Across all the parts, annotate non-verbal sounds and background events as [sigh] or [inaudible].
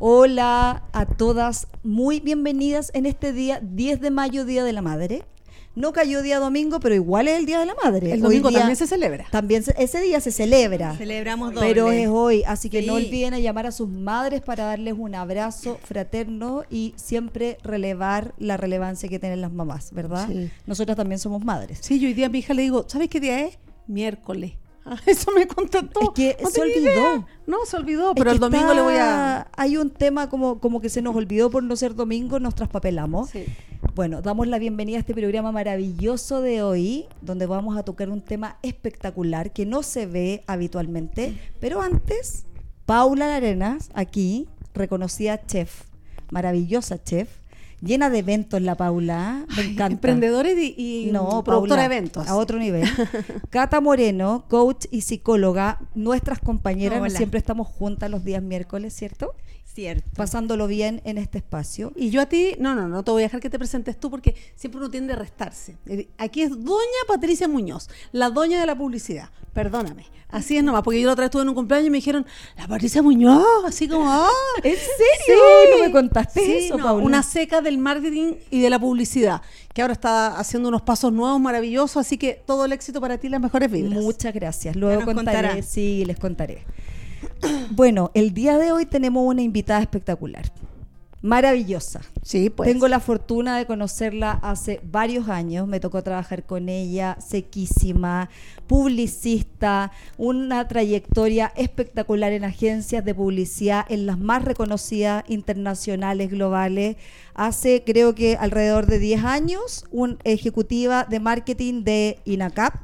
Hola a todas, muy bienvenidas en este día 10 de mayo, Día de la Madre. No cayó día domingo, pero igual es el Día de la Madre. El domingo día- también se celebra. También se- ese día se celebra. Celebramos doble. Pero es hoy, así que no olviden a llamar a sus madres para darles un abrazo fraterno y siempre relevar la relevancia que tienen las mamás, ¿verdad? Sí. Nosotras también somos madres. Sí, yo hoy día a mi hija le digo, ¿sabes qué día es? Miércoles. [laughs] Eso me contestó. Es que No se olvidó. idea. No, se olvidó, Es pero que el domingo le voy a... Hay un tema como, como que se nos olvidó por no ser domingo, nos traspapelamos. Sí. Bueno, damos la bienvenida a este programa maravilloso de hoy, donde vamos a tocar un tema espectacular que no se ve habitualmente. Pero antes, Paula Larenas, aquí, reconocida chef, maravillosa chef, llena de eventos la Paula, me encanta. Emprendedores y, y No, productora Paula, de eventos. A otro nivel. [laughs] Cata Moreno, coach y psicóloga, nuestras compañeras, Hola. siempre estamos juntas los días miércoles, ¿cierto? Cierto. Pasándolo bien en este espacio. Y yo a ti, no, no, no te voy a dejar que te presentes tú porque siempre uno tiende a restarse. Eh, Aquí es Doña Patricia Muñoz, la doña de la publicidad. Perdóname. Así es nomás, porque yo la otra vez estuve en un cumpleaños y me dijeron, la Patricia Muñoz, así como, ¡ah! [laughs] ¿En serio? No me contaste Sí, eso, no, Paula. Una seca del marketing y de la publicidad, que ahora está haciendo unos pasos nuevos, maravillosos, así que todo el éxito para ti, las mejores vibras. Muchas gracias. Luego contaré. contará. Sí, les contaré. [clears throat] Bueno, el día de hoy tenemos una invitada espectacular. Maravillosa. Sí, pues. Tengo la fortuna de conocerla hace varios años, me tocó trabajar con ella, sequísima, publicista, una trayectoria espectacular en agencias de publicidad, en las más reconocidas internacionales, globales. Hace creo que alrededor de 10 años, una ejecutiva de marketing de INACAP,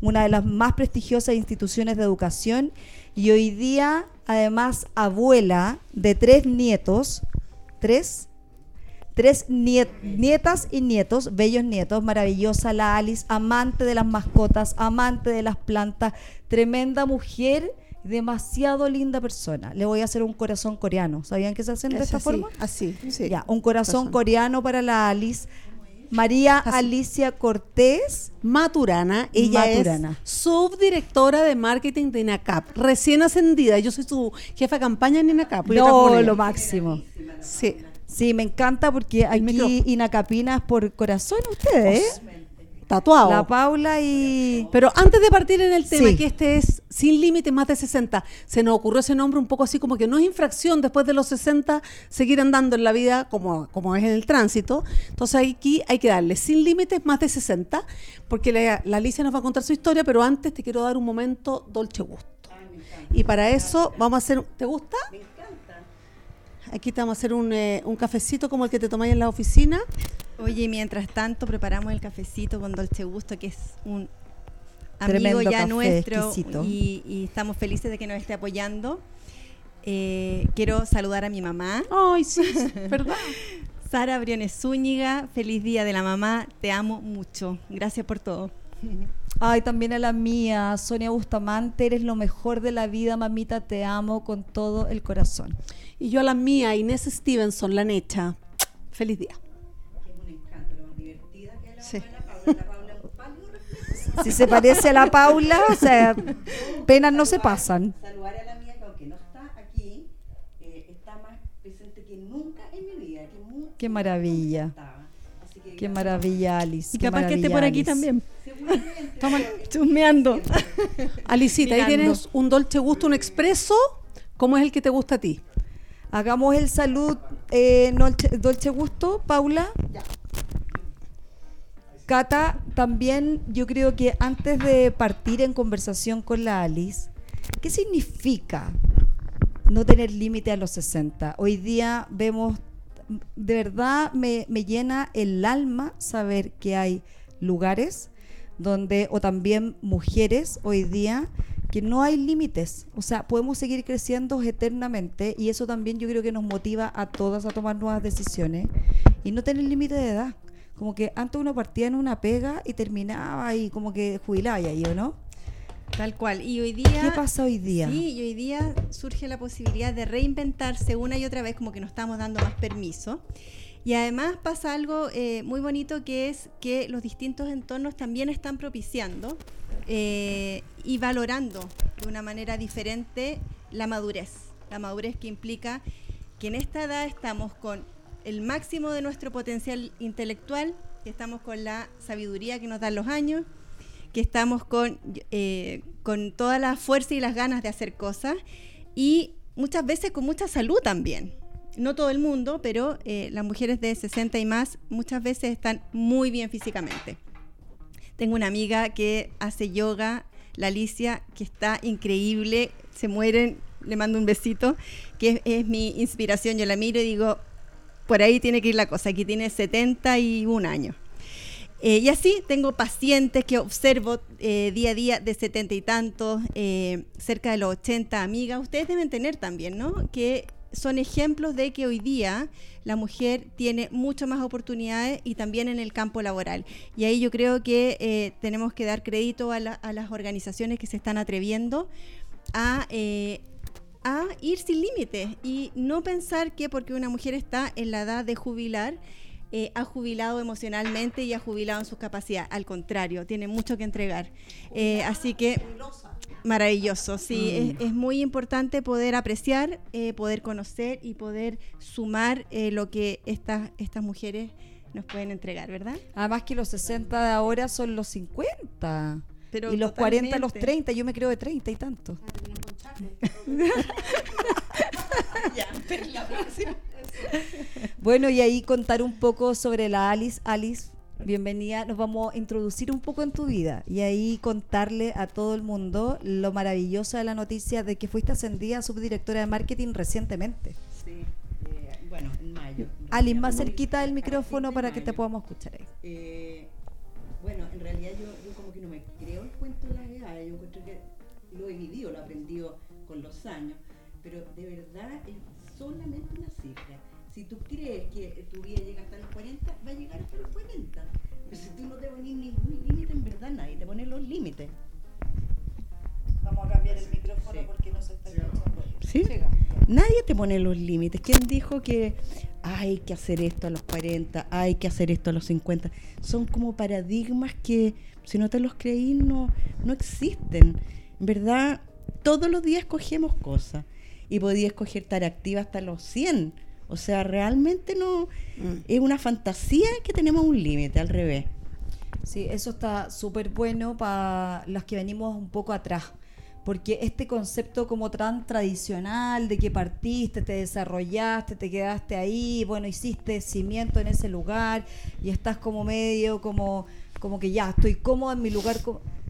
una de las más prestigiosas instituciones de educación, y hoy día además abuela de tres nietos, tres tres niet- nietas y nietos, bellos nietos, maravillosa la Alice, amante de las mascotas, amante de las plantas, tremenda mujer, demasiado linda persona. Le voy a hacer un corazón coreano. ¿Sabían que se hacen de Es esta así, forma? Así, sí. Ya, un corazón Corazón. coreano para la Alice. María Así. Alicia Cortés, Maturana, ella Maturana. es subdirectora de marketing de INACAP, recién ascendida. Yo soy su jefa de campaña en INACAP. No, lo máximo. Sí. Sí, me encanta porque aquí. Inacapinas por corazón ustedes, ¿eh? Tatuado. La Paula y... Pero antes de partir en el tema, Sí. que este es sin límites más de 60, se nos ocurrió ese nombre un poco así como que no es infracción después de los 60 seguir andando en la vida como, como es en el tránsito. Entonces aquí hay que darle sin límites más de 60, porque la, la Alicia nos va a contar su historia, pero antes te quiero dar un momento dolce gusto. Y para eso vamos a hacer... ¿Te gusta? Me encanta. Aquí te vamos a hacer un, eh, un cafecito como el que te tomáis en la oficina. Oye, mientras tanto preparamos el cafecito con Dolce Gusto, que es un amigo Tremendo ya café, nuestro y, y estamos felices de que nos esté apoyando. Eh, quiero saludar a mi mamá, Ay, sí, [laughs] ¿verdad? Sara Briones Zúñiga. Feliz día de la mamá, te amo mucho. Gracias por todo. Ay, también a la mía, Sonia Bustamante, eres lo mejor de la vida, mamita, te amo con todo el corazón. Y yo a la mía, Inés Stevenson, la necha. Feliz día. [laughs] Si se parece a la Paula, o sea, penas no se pasan. saludar a la mía que aunque no está aquí, eh, está más presente que nunca en mi vida. Que mu- Qué maravilla, estaba. Así que qué maravilla, Alice. Y qué capaz que esté por aquí Alice. también. Toma, Chusmeando. [laughs] Alicita, ahí tienes un dolce gusto, un expreso. ¿Cómo es el que te gusta a ti? Hagamos el salud eh, dolce, dolce gusto, Paula. Cata, también yo creo que antes de partir en conversación con la Alice, ¿qué significa no tener límite a los 60? Hoy día vemos, de verdad me, me llena el alma saber que hay lugares donde, o también mujeres hoy día, que no hay límites. O sea, podemos seguir creciendo eternamente y eso también yo creo que nos motiva a todas a tomar nuevas decisiones y no tener límite de edad. Como que antes uno partía en una pega y terminaba y como que jubilaba y ahí, ¿o no? Tal cual. Y hoy día. ¿Qué pasa hoy día? Sí, y hoy día surge la posibilidad de reinventarse una y otra vez, como que nos estamos dando más permiso. Y además pasa algo eh, muy bonito que es que los distintos entornos también están propiciando eh, y valorando de una manera diferente la madurez. La madurez que implica que en esta edad estamos con el máximo de nuestro potencial intelectual, que estamos con la sabiduría que nos dan los años, que estamos con, eh, con toda la fuerza y las ganas de hacer cosas y muchas veces con mucha salud también. No todo el mundo, pero eh, las mujeres de 60 y más muchas veces están muy bien físicamente. Tengo una amiga que hace yoga, la Alicia, que está increíble, se mueren, le mando un besito, que es, es mi inspiración. Yo la miro y digo, por ahí tiene que ir la cosa. Aquí tiene 71 años. Eh, y así tengo pacientes que observo eh, día a día de 70 y tantos, eh, cerca de los 80 amigas. Ustedes deben tener también, ¿no? Que son ejemplos de que hoy día la mujer tiene muchas más oportunidades y también en el campo laboral. Y ahí yo creo que eh, tenemos que dar crédito a, la- a las organizaciones que se están atreviendo a, a ir sin límites y no pensar que porque una mujer está en la edad de jubilar, eh, ha jubilado emocionalmente y ha jubilado en sus capacidades. Al contrario, tiene mucho que entregar. Eh, así que maravilloso, sí, es, es muy importante poder apreciar, eh, poder conocer y poder sumar eh, lo que estas, estas mujeres nos pueden entregar, ¿verdad? Además que los 60 de ahora son los 50. Pero y los 40 los totalmente. 30, yo me creo de 30 y tanto. Bueno, y ahí contar un poco sobre la Alice. Alice, bienvenida. Nos vamos a introducir un poco en tu vida y ahí contarle a todo el mundo lo maravillosa de la noticia de que fuiste ascendida a subdirectora de marketing recientemente. Sí, eh, bueno, en mayo. Alice, más cerquita del micrófono para que te podamos escuchar ahí. Eh, bueno, en realidad yo, yo como que no me creo el cuento de las edades, yo encuentro que lo he vivido, lo he aprendido con los años, pero de verdad es solamente una cifra. Si tú crees que tu vida llega hasta los 40, va a llegar hasta los 40. Pero si tú no te pones ningún límite, en verdad nadie te pone los límites. Vamos a cambiar el micrófono Sí. porque no se está escuchando. ¿Sí? Nadie te pone los límites. ¿Quién dijo que hay que hacer esto a los 40, hay que hacer esto a los 50? Son como paradigmas que si no te los creí no, no existen. En verdad, todos los días escogemos cosas y podía escoger estar activa hasta los 100. O sea, realmente no es una fantasía que tenemos un límite, al revés. Sí, eso está súper bueno para las que venimos un poco atrás. Porque este concepto como tan tradicional de que partiste, te desarrollaste, te quedaste ahí, bueno, hiciste cimiento en ese lugar y estás como medio como, como que ya, estoy cómoda en mi lugar.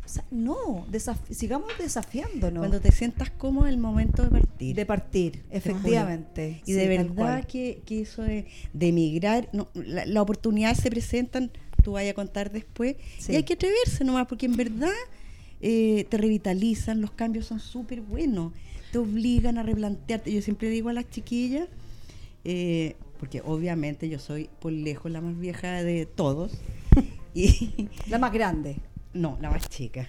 Co- O sea, no, sigamos desafiándonos Cuando te sientas cómodo el momento de partir. de partir, efectivamente. Y Sí, de verdad que, que eso de, de emigrar, no, la- las oportunidades se presentan, tú vayas a contar después, Sí. y hay que atreverse nomás, porque en verdad eh, te revitalizan, los cambios son súper buenos, te obligan a replantearte. Yo siempre digo a las chiquillas, eh, porque obviamente yo soy por lejos la más vieja de todos, [laughs] y La más grande. No, la más chica.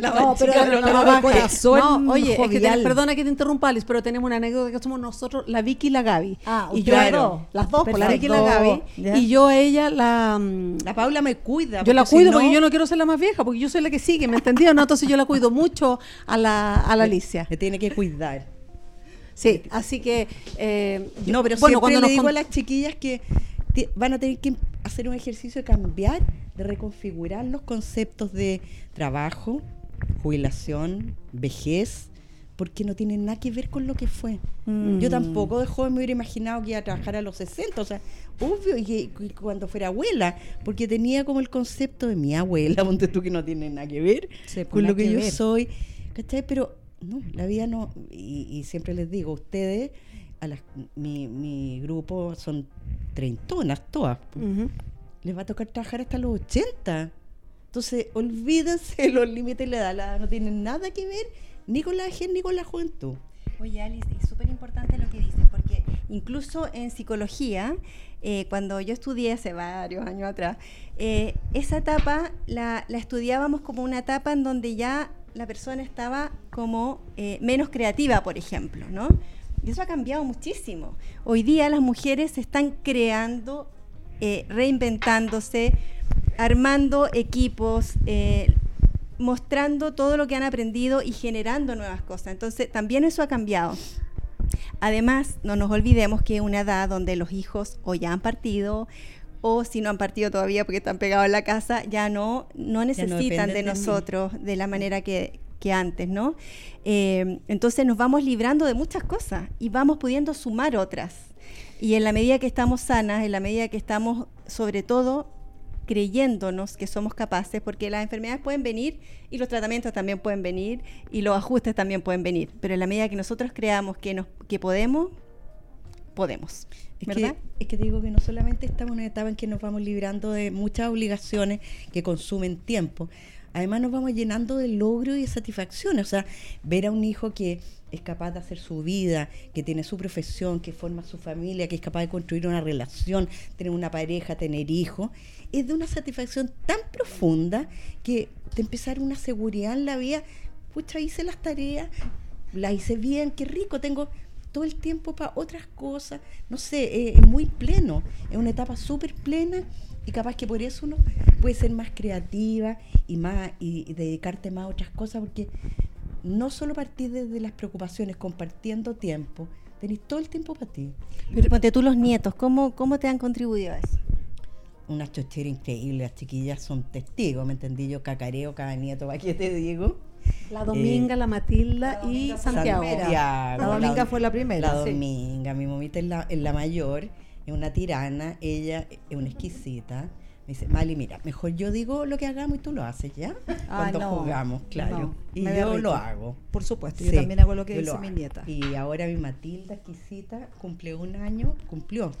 La No, más pero chica, no, la no, corazón No, oye, es que perdona que te interrumpa, Alice, pero tenemos una anécdota que somos nosotros, la Vicky y la Gaby. Ah, y yo, dos. las dos, pues, la Vicky y la. Gaby. Y yo a ella la... mm, La Paula me cuida. yo la si cuido no- porque yo no quiero ser la más vieja, porque yo soy la que sigue, ¿me entendió? No, entonces yo la cuido mucho a la, a la Alicia. Me tiene que cuidar. Sí, así que... eh, No, pero bueno, siempre cuando le digo a las chiquillas que van a tener que hacer un ejercicio de cambiar, de reconfigurar los conceptos de trabajo, jubilación, vejez, porque no tienen nada que ver con lo que fue. Mm. Yo tampoco de joven me hubiera imaginado que iba a trabajar a los 60, o sea, obvio, y que, que cuando fuera abuela, porque tenía como el concepto de mi abuela, [laughs] ponte tú que no tiene nada que ver Sí, pues, con lo que, que yo ver. soy, ¿cachai? Pero no, la vida no, y, y siempre les digo, ustedes, a las, mi, mi grupo son treintonas todas, Ujú. les va a tocar trabajar hasta los 80. Entonces, olvídense de [laughs] los límites de la edad, no tienen nada que ver ni con la vejez ni con la juventud. Oye, Alice, es súper importante lo que dices, porque incluso en psicología, eh, cuando yo estudié hace varios años atrás, eh, esa etapa la, la estudiábamos como una etapa en donde ya la persona estaba como eh, menos creativa, por ejemplo, ¿no? Y eso ha cambiado muchísimo. Hoy día las mujeres se están creando, eh, reinventándose, armando equipos, eh, mostrando todo lo que han aprendido y generando nuevas cosas. Entonces, también eso ha cambiado. Además, no nos olvidemos que es una edad donde los hijos o ya han partido o si no han partido todavía porque están pegados en la casa, ya no, no necesitan de nosotros de la manera que, que antes, ¿no? Eh, entonces nos vamos librando de muchas cosas y vamos pudiendo sumar otras. Y en la medida que estamos sanas, en la medida que estamos, sobre todo, creyéndonos que somos capaces, porque las enfermedades pueden venir y los tratamientos también pueden venir y los ajustes también pueden venir, pero en la medida que nosotros creamos que, nos, que podemos, podemos. Es ¿Verdad? que, es que te digo que no solamente estamos en una etapa en que nos vamos librando de muchas obligaciones que consumen tiempo, además nos vamos llenando de logro y de satisfacción. O sea, ver a un hijo que es capaz de hacer su vida, que tiene su profesión, que forma su familia, que es capaz de construir una relación, tener una pareja, tener hijos, es de una satisfacción tan profunda que te dar una seguridad en la vida. Pucha, hice las tareas, las hice bien, qué rico, tengo todo el tiempo para otras cosas. No sé, eh, es muy pleno, es una etapa súper plena y capaz que por eso uno puede ser más creativa y más y, y dedicarte más a otras cosas porque no solo partir desde las preocupaciones, compartiendo tiempo, tenés todo el tiempo para ti. Pero ponte tú los nietos, ¿cómo, cómo te han contribuido a eso? Una chochera increíble, las chiquillas son testigos, ¿me entendí? Yo cacareo cada nieto, ¿para qué te digo? La Dominga, la Matilda La y Santiago. Santiago, La Dominga fue la primera, La sí. Dominga, mi mamita es la, es la mayor, es una tirana, ella es una exquisita. Me dice, Mali, mira, mejor yo digo lo que hagamos y tú lo haces, ¿ya? Ah, Cuando no, jugamos, claro. no, y yo lo hago. Por supuesto, Sí, yo también hago lo que dice lo mi nieta. Y ahora mi Matilda, exquisita, cumple un año, cumplió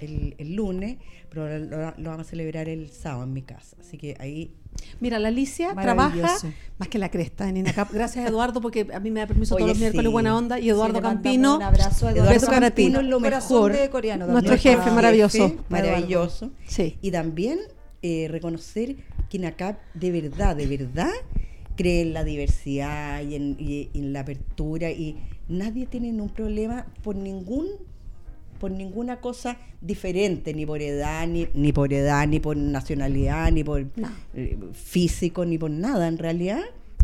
el, el lunes, pero lo, lo vamos a celebrar el sábado en mi casa. Así que ahí Mira, la Alicia trabaja más que la cresta en INACAP. Gracias, Eduardo, porque a mí me da permiso Oye, todos los miércoles sí. buena onda. Y Sí, Eduardo mandamos Campino, Un abrazo a Eduardo Eduardo Campino lo mejor. de coreano Nuestro jefe Ah, maravilloso. jefe maravilloso. Sí. Y también eh, reconocer que INACAP de verdad, de verdad, cree en la diversidad y en, y en la apertura y nadie tiene un problema por ningún por ninguna cosa diferente, ni por edad, ni, ni por edad, ni por nacionalidad, ni por No. eh, físico, ni por nada. En realidad,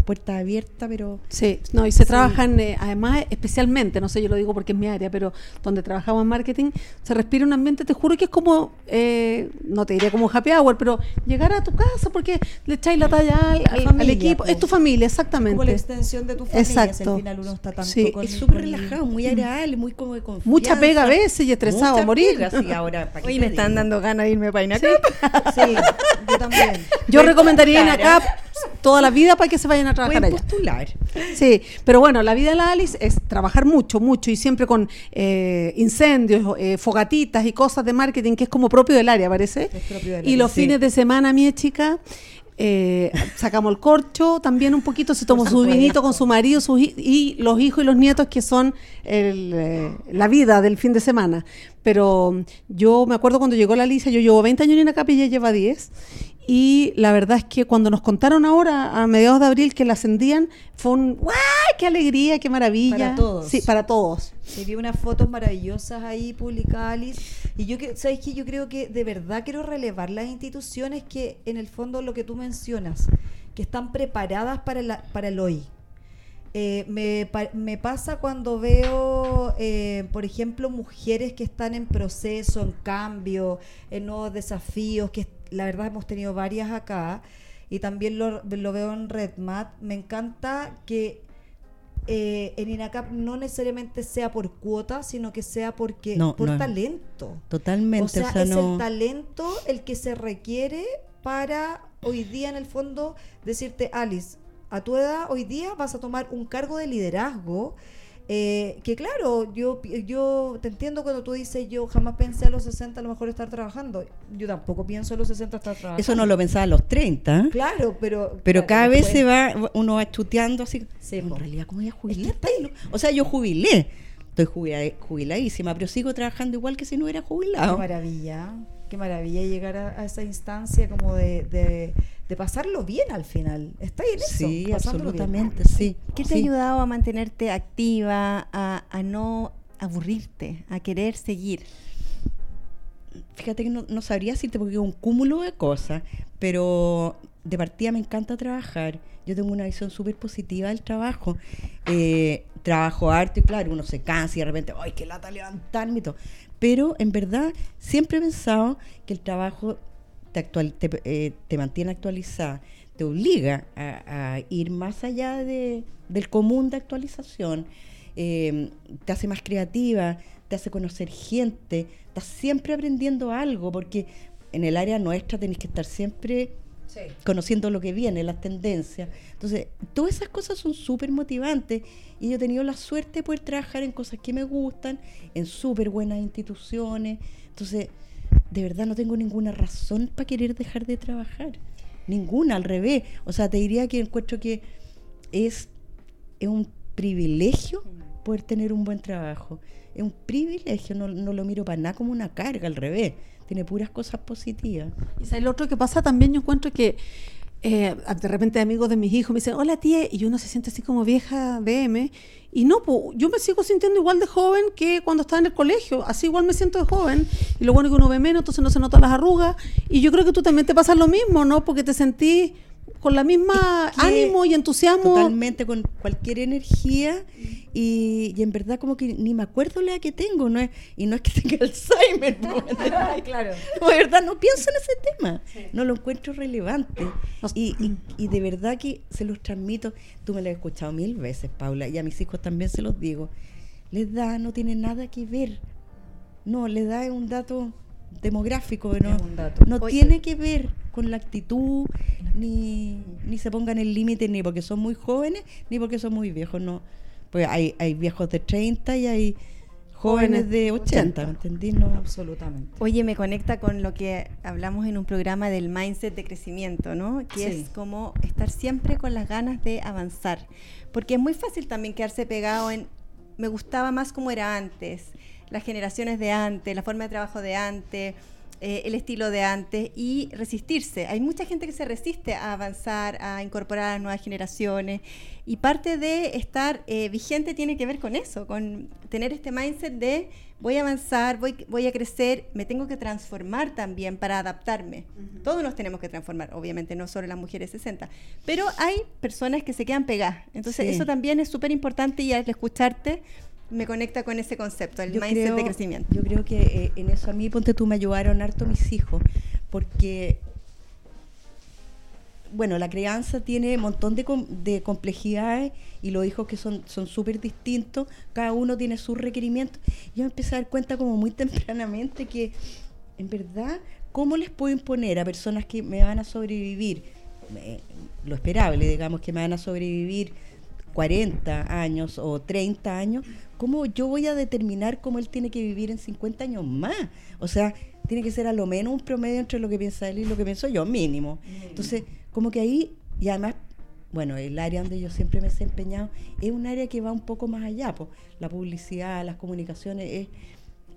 puerta abierta, pero Sí, no, y se trabajan, eh, además, especialmente, no sé, yo lo digo porque es mi área, pero donde trabajamos en marketing, se respira un ambiente, te juro que es como, eh, no te diría como happy hour, pero llegar a tu casa porque le echáis la talla al, al- al familia, equipo. pues. Es tu familia, Como la exactamente. extensión de tu familia, si Exacto. al final uno está tanto Sí. con es súper relajado, muy agradable, muy como de confianza. Mucha pega a veces y estresado a morir. pega, sí, ahora, ¿para Hoy me están digo? dando ganas de irme para INACAP. Sí, yo también. Yo recomendaría acá toda la vida para que se vayan a trabajar Pueden allá. postular. Sí, pero bueno, la vida de la Alice es trabajar mucho, mucho y siempre con eh, incendios, eh, fogatitas y cosas de marketing que es como propio del área, parece. Es propio del y área, los sí. fines de semana, mi chica, eh, sacamos el corcho, también un poquito se tomó su vinito con su marido sus y los hijos y los nietos que son el, eh, la vida del fin de semana. Pero yo me acuerdo cuando llegó la Alicia, yo llevo 20 años en Acap y ella lleva 10. Y la verdad es que cuando nos contaron ahora, a mediados de abril, que la ascendían, fue un ¡guay! ¡Qué alegría! ¡Qué maravilla! Para todos. Sí, para todos. Se vi unas fotos maravillosas ahí publicadas, Alice. Y yo, ¿sabes qué? Yo creo que de verdad quiero relevar las instituciones que, en el fondo, lo que tú mencionas, que están preparadas para, la- para el hoy. Eh, me, pa- me pasa cuando veo, eh, por ejemplo, mujeres que están en proceso, en cambio, en nuevos desafíos, que la verdad hemos tenido varias acá, y también lo, lo veo en RedMat. Me encanta que eh, en INACAP no necesariamente sea por cuota, sino que sea porque No, por no. talento. Totalmente. O sea, o sea, es no- el talento el que se requiere para hoy día, en el fondo, decirte, Alice, a tu edad, hoy día vas a tomar un cargo de liderazgo. Eh, que claro, yo, yo te entiendo cuando tú dices, yo jamás pensé a los 60 a lo mejor estar trabajando. Yo tampoco pienso a los 60 estar trabajando. Eso no lo pensaba a los 30. ¿eh? Claro, pero... Pero claro, cada vez se va, uno va chuteando así. Sí, en realidad, ¿cómo voy a jubilar? O sea, yo jubilé. Estoy jubila- jubiladísima, pero sigo trabajando igual que si no hubiera Qué jubilado. maravilla, qué maravilla llegar a, a esa instancia como de, de, de pasarlo bien al final. Está en eso. Sí, bien. absolutamente, sí. ¿Qué te ha ayudado a mantenerte activa, a, a no aburrirte, a querer seguir? fíjate que no, no sabría decirte porque es un cúmulo de cosas, pero de partida me encanta trabajar. Yo tengo una visión súper positiva del trabajo. Eh, trabajo harto y claro, uno se cansa y de repente, ¡ay, qué lata levantarme y todo! Pero en verdad siempre he pensado que el trabajo te, actual, te, eh, te mantiene actualizada, te obliga a, a ir más allá de, del común de actualización, eh, te hace más creativa, te hace conocer gente, estás siempre aprendiendo algo, porque en el área nuestra tenés que estar siempre Sí. conociendo lo que viene, las tendencias. Entonces, todas esas cosas son súper motivantes y yo he tenido la suerte de poder trabajar en cosas que me gustan, en súper buenas instituciones. Entonces, de verdad no tengo ninguna razón para querer dejar de trabajar. Ninguna, al revés. O sea, te diría que encuentro que es, es un privilegio poder tener un buen trabajo. Es un privilegio, no, no lo miro para nada como una carga, al revés. Tiene puras cosas positivas. Y ¿sabes lo otro que pasa también, yo encuentro que eh, de repente amigos de mis hijos me dicen, hola tía, y uno se siente así como vieja BM, y no, po, yo me sigo sintiendo igual de joven que cuando estaba en el colegio, así igual me siento de joven, y lo bueno es que uno ve menos, entonces no se notan las arrugas, y yo creo que tú también te pasa lo mismo, ¿no? Porque te sentís con la misma Es que ánimo y entusiasmo. Totalmente, con cualquier energía y, y en verdad como que ni me acuerdo la que tengo, ¿no? Es, y no es que [laughs] tenga Alzheimer, [laughs] claro. [laughs] No, de verdad no pienso en ese tema, no lo encuentro relevante. Y, y- y de verdad que se los transmito, tú me lo has escuchado mil veces, Paula, y a mis hijos también se los digo, les da, no tiene nada que ver, no, les da es un dato demográfico, ¿no? No Oye. tiene que ver con la actitud, ni, ni se pongan el límite ni porque son muy jóvenes, ni porque son muy viejos, no. Pues hay, hay viejos de 30 y hay jóvenes Jóvenes de 80, ¿me entendí? No, Absolutamente. Oye, me conecta con lo que hablamos en un programa del mindset de crecimiento, ¿no? Que Sí. es como estar siempre con las ganas de avanzar. Porque es muy fácil también quedarse pegado en, me gustaba más como era antes, las generaciones de antes, la forma de trabajo de antes, eh, el estilo de antes y resistirse. Hay mucha gente que se resiste a avanzar, a incorporar a las nuevas generaciones y parte de estar eh, vigente tiene que ver con eso, con tener este mindset de voy a avanzar, voy, voy a crecer, me tengo que transformar también para adaptarme. Todos nos tenemos que transformar, obviamente no solo las mujeres 60, pero hay personas que se quedan pegadas. Entonces Sí. eso también es súper importante y al escucharte me conecta con ese concepto, el Yo mindset creo- de crecimiento. Yo creo que eh, en eso a mí, ponte tú, me ayudaron harto mis hijos, porque, bueno, la crianza tiene un montón de, com- de complejidades y los hijos que son son súper distintos, cada uno tiene sus requerimientos. Yo me empecé a dar cuenta como muy [laughs] tempranamente que, en verdad, ¿cómo les puedo imponer a personas que me van a sobrevivir? eh, lo esperable, digamos, que me van a sobrevivir 40 años o 30 años, ¿cómo yo voy a determinar cómo él tiene que vivir en 50 años más? O sea, tiene que ser a lo menos un promedio entre lo que piensa él y lo que pienso yo, mínimo. Entonces, como que ahí, y además, bueno, el área donde yo siempre me he desempeñado es un área que va un poco más allá, pues, la publicidad, las comunicaciones, es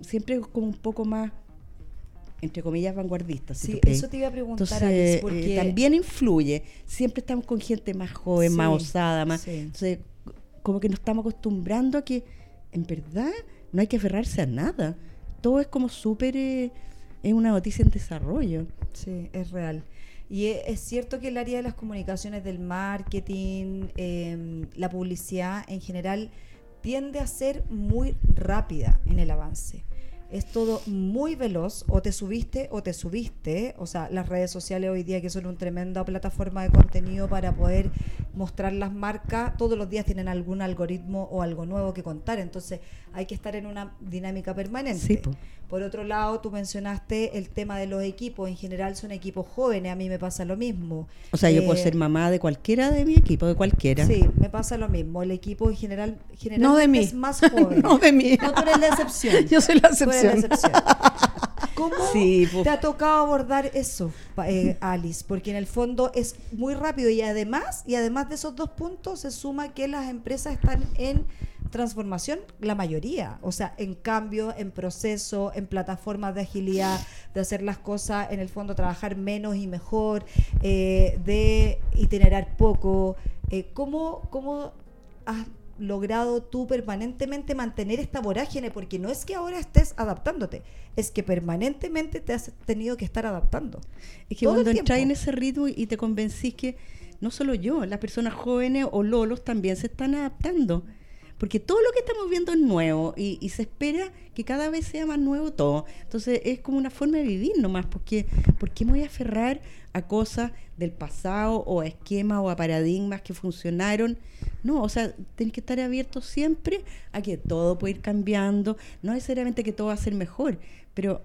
siempre como un poco más, entre comillas, vanguardista. si Sí, eso te iba a preguntar, Entonces, Alice, eh, porque también influye. Siempre estamos con gente más joven, más osada, más. sí. Entonces, como que nos estamos acostumbrando a que, en verdad, no hay que aferrarse a nada. Todo es como súper. eh, es una noticia en desarrollo. Sí, es real. Y e- es cierto que el área de las comunicaciones, del marketing, em, la publicidad en general, tiende a ser muy rápida en el avance. Es todo muy veloz, o te subiste o te subiste. O sea, las redes sociales hoy día que son una tremenda plataforma de contenido para poder mostrar las marcas, todos los días tienen algún algoritmo o algo nuevo que contar. Entonces hay que estar en una dinámica permanente. Sí, po. Por otro lado, tú mencionaste el tema de los equipos. En general son equipos jóvenes, a mí me pasa lo mismo. O sea, yo puedo Eh, ser mamá de cualquiera de mi equipo, de cualquiera. Sí, me pasa lo mismo. El equipo en general No de mí. es más [laughs] joven. no de mí. No, tú eres la excepción. [laughs] Yo soy la Tú eres excepción. la [laughs] excepción. ¿Cómo Sí, te ha tocado abordar eso, eh, Alice? Porque en el fondo es muy rápido y además, y además de esos dos puntos, se suma que las empresas están en transformación, la mayoría, o sea, en cambio, en proceso, en plataformas de agilidad, de hacer las cosas, en el fondo trabajar menos y mejor, eh, de itinerar poco. Eh, ¿Cómo, cómo has logrado tú permanentemente mantener esta vorágine? Porque no es que ahora estés adaptándote, es que permanentemente te has tenido que estar adaptando. Es que Todo cuando entras en ese ritmo y te convencís que no solo yo, las personas jóvenes o lolos también se están adaptando. Porque todo lo que estamos viendo es nuevo y, y se espera que cada vez sea más nuevo todo. Entonces es como una forma de vivir nomás, porque ¿por qué me voy a aferrar a cosas del pasado o a esquemas o a paradigmas que funcionaron? No, o sea, tienes que estar abierto siempre a que todo puede ir cambiando, no necesariamente que todo va a ser mejor, pero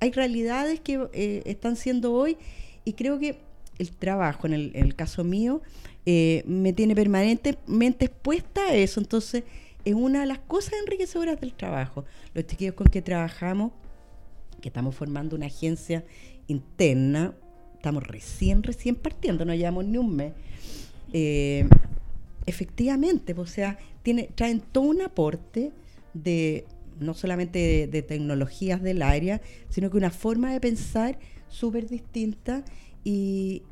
hay realidades que eh, están siendo hoy y creo que el trabajo, en el, caso mío, eh, me tiene permanentemente expuesta a eso. Entonces, es una de las cosas enriquecedoras del trabajo. Los chiquillos con que trabajamos, que estamos formando una agencia interna, estamos recién, recién partiendo, no llevamos ni un mes. Eh, efectivamente, o sea, tiene, traen todo un aporte de no solamente de, de tecnologías del área, sino que una forma de pensar súper distinta y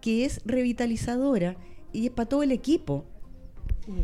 que es revitalizadora y es para todo el equipo,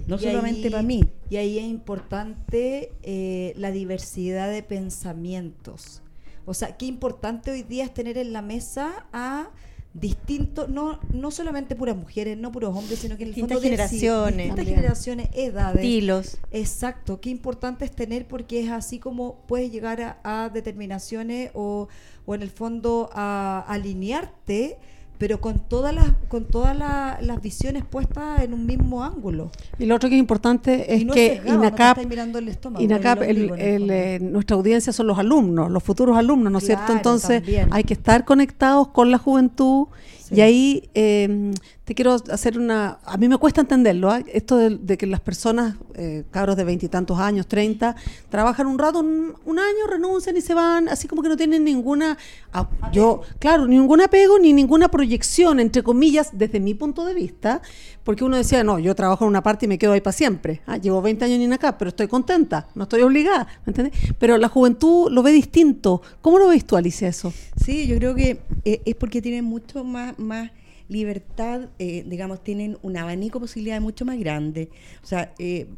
no Y solamente ahí- para mí. Y ahí es importante eh, la diversidad de pensamientos. O sea, qué importante hoy día es tener en la mesa a distintos, no, no solamente puras mujeres, no puros hombres, sino que en el Distintas fondo de- sí, generaciones distintas también. generaciones, edades. Estilos. Exacto, qué importante es tener porque es así como puedes llegar a, a determinaciones o, o en el fondo a alinearte, pero con todas las con todas la- las visiones puestas en un mismo ángulo. Y lo otro que es importante es no que sesgado, INACAP, estáis mirando el estómago, INACAP, el el- el eh, nuestra audiencia son los alumnos, los futuros alumnos, ¿no es cierto? Entonces también. hay que estar conectados con la juventud Sí. y ahí eh, te quiero hacer una... A mí me cuesta entenderlo, ¿ah? esto de, de que las personas, eh, cabros de veintitantos años, 30, trabajan un rato, un, un año, renuncian y se van, así como que no tienen ninguna... ah, yo, claro, ningún apego ni ninguna proyección, entre comillas, desde mi punto de vista, porque uno decía, no, yo trabajo en una parte y me quedo ahí para siempre. Ah, llevo 20 años en acá, pero estoy contenta, no estoy obligada, ¿me entiendes? Pero la juventud lo ve distinto. ¿Cómo lo ves tú, Alicia, eso? Sí, yo creo que eh, es porque tienen mucho más, más libertad, eh, digamos, tienen un abanico de posibilidades mucho más grande. O sea, eh,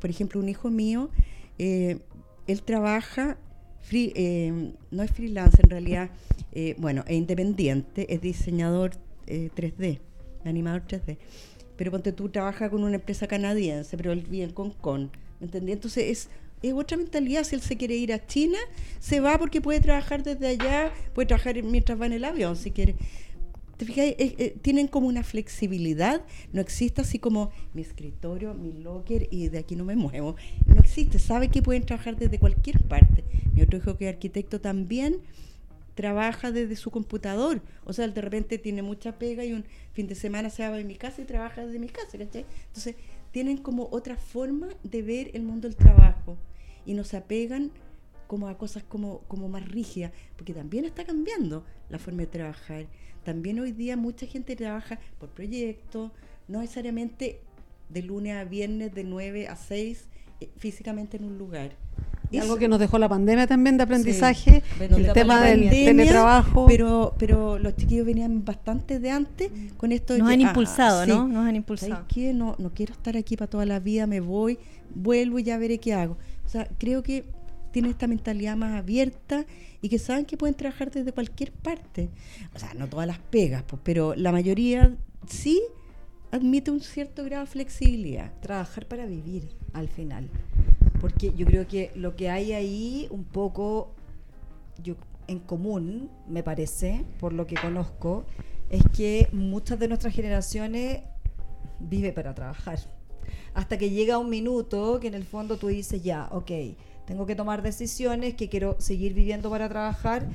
por ejemplo, un hijo mío, él trabaja, no es freelance en realidad, bueno, es independiente, es diseñador eh, 3D, animador 3D. Pero ponte tú, trabaja con una empresa canadiense, pero él vive en Concon, ¿me entendí? Entonces es, es otra mentalidad. Si él se quiere ir a China, se va porque puede trabajar desde allá, puede trabajar mientras va en el avión, si quiere. ¿Te fijas? Eh, tienen como una flexibilidad, no existe así como mi escritorio, mi locker y de aquí no me muevo. No existe, sabe que pueden trabajar desde cualquier parte. Mi otro hijo que es arquitecto también trabaja desde su computador. O sea, de repente tiene mucha pega y un fin de semana se va de mi casa y trabaja desde mi casa, ¿cachai? Entonces, tienen como otra forma de ver el mundo del trabajo y no se apegan como a cosas como, como más rígidas, porque también está cambiando la forma de trabajar. También hoy día mucha gente trabaja por proyectos, no necesariamente de lunes a viernes, de 9 a 6, eh, físicamente en un lugar. Y Eso- algo que nos dejó la pandemia también de aprendizaje, Bueno, el tema del pandemia, teletrabajo. Pero, pero los chiquillos venían bastante de antes con esto de Nos que, han ah, impulsado, sí, ¿no? Nos han ¿sabes impulsado. qué? No, no quiero estar aquí para toda la vida, me voy, vuelvo y ya veré qué hago. O sea, creo que tienen esta mentalidad más abierta y que saben que pueden trabajar desde cualquier parte. O sea, no todas las pegas, pues, pero la mayoría sí admite un cierto grado de flexibilidad. trabajar para vivir al final. Porque yo creo que lo que hay ahí un poco yo, en común, me parece, por lo que conozco, es que muchas de nuestras generaciones vive para trabajar. Hasta que llega un minuto que en el fondo tú dices, ya, ok, tengo que tomar decisiones, que quiero seguir viviendo para trabajar.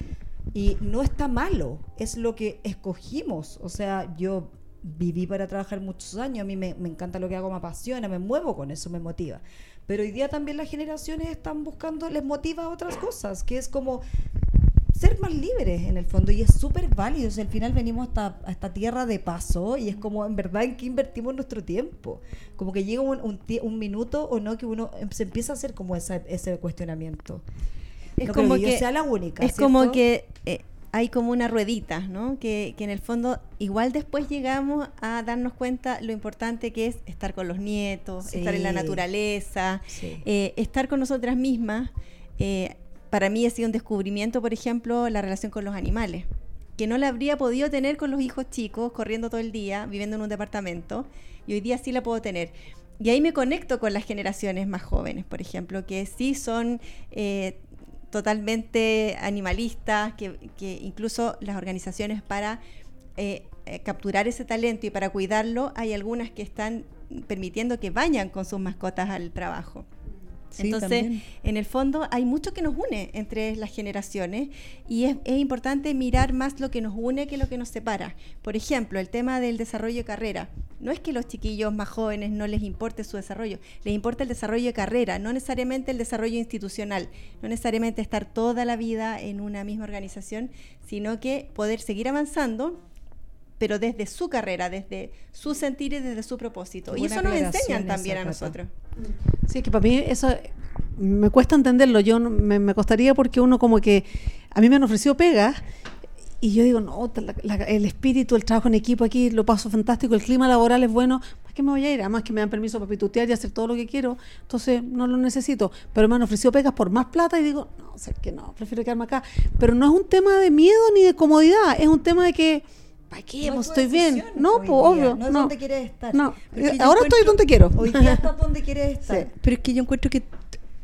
Y no está malo, es lo que escogimos. O sea, yo viví para trabajar muchos años, a mí me, me encanta lo que hago, me apasiona, me muevo con eso, me motiva. Pero hoy día también las generaciones están buscando, les motiva otras cosas, que es como ser más libres en el fondo y es súper válido. O sea, al final venimos hasta, a esta tierra de paso y es como en verdad en qué invertimos nuestro tiempo. Como que llega un, un, tie- un minuto o no que uno em- se empieza a hacer como esa- ese cuestionamiento. Es No como creo yo que sea la única. Es como que eh, hay como una ruedita, ¿no? Que, que en el fondo igual después llegamos a darnos cuenta lo importante que es estar con los nietos, Sí. estar en la naturaleza, Sí. eh, estar con nosotras mismas. Eh, para mí ha sido un descubrimiento, por ejemplo, la relación con los animales, que no la habría podido tener con los hijos chicos, corriendo todo el día, viviendo en un departamento, y hoy día sí la puedo tener. Y ahí me conecto con las generaciones más jóvenes, por ejemplo, que sí son eh, totalmente animalistas, que, que incluso las organizaciones para eh, eh, capturar ese talento y para cuidarlo, hay algunas que están permitiendo que vayan con sus mascotas al trabajo. Sí, Entonces, también. en el fondo hay mucho que nos une entre las generaciones y es, es importante mirar más lo que nos une que lo que nos separa. Por ejemplo, el tema del desarrollo de carrera. No es que los chiquillos más jóvenes no les importe su desarrollo, les importa el desarrollo de carrera, no necesariamente el desarrollo institucional, no necesariamente estar toda la vida en una misma organización, sino que poder seguir avanzando pero desde su carrera, desde su sentir y desde su propósito. Qué Y eso nos enseñan también a nosotros. Sí, que para mí eso me cuesta entenderlo. Yo me, me costaría porque uno como que a mí me han ofrecido pegas y yo digo, no, la- la- el espíritu, el trabajo en equipo aquí lo paso fantástico, el clima laboral es bueno, ¿para qué me voy a ir? Además que me dan permiso para pitutear y hacer todo lo que quiero, entonces no lo necesito. Pero me han ofrecido pegas por más plata y digo, no, sé que no, prefiero quedarme acá. Pero no es un tema de miedo ni de comodidad, es un tema de que, ¿para qué? No estoy bien. No, pues obvio. No es no. donde quieres estar. No, ahora estoy donde quiero. Hoy día [laughs] estás donde quieres estar. Sí. Pero es que yo encuentro que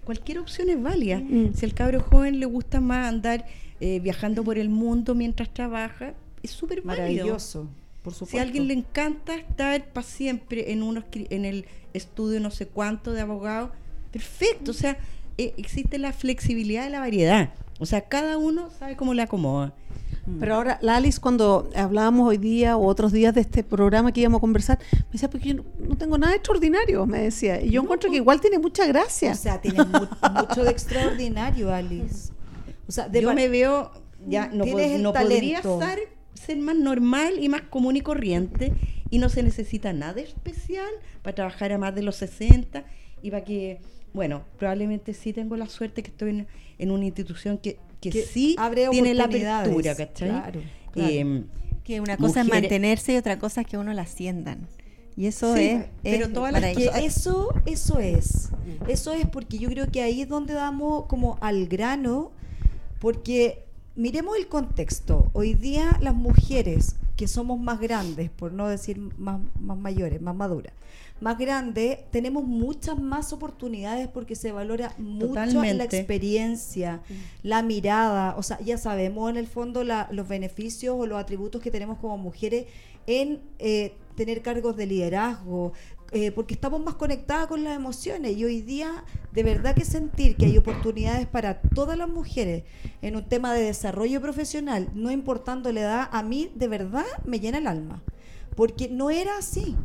cualquier opción es válida. Mm. Si al cabro joven le gusta más andar eh, viajando por el mundo mientras trabaja, es súper. Maravilloso, por supuesto. Si a alguien le encanta estar para siempre en, unos, en el estudio no sé cuánto de abogado, perfecto. O sea, eh, existe la flexibilidad de la variedad. O sea, cada uno sabe cómo le acomoda. Pero ahora, la Alice, cuando hablábamos hoy día o otros días de este programa que íbamos a conversar, me decía, porque yo no, no tengo nada extraordinario, me decía. Y yo encuentro que igual tiene mucha gracia. O sea, tienes mu- mucho de extraordinario, Alice. O sea, de yo me veo, ya no, Tienes el no podría estar, ser más normal y más común y corriente y no se necesita nada especial para trabajar a más de los 60 y para que, bueno, probablemente sí tengo la suerte que estoy en, en una institución que, que, Que sí abre tiene la apertura, ¿cachai? Claro, claro. Eh, Que una cosa es mantenerse y otra cosa es que uno la asciendan. Y eso Sí, es, pero es todas las eso, eso es. Eso es porque yo creo que ahí es donde damos como al grano, porque miremos el contexto. Hoy día las mujeres que somos más grandes, por no decir más, más mayores, más maduras, más grandes, tenemos muchas más oportunidades porque se valora mucho la experiencia, la mirada, o sea, ya sabemos en el fondo la- los beneficios o los atributos que tenemos como mujeres en eh, tener cargos de liderazgo, eh, porque estamos más conectadas con las emociones y hoy día de verdad que sentir que hay oportunidades para todas las mujeres en un tema de desarrollo profesional, no importando la edad, a mí de verdad me llena el alma, porque no era así.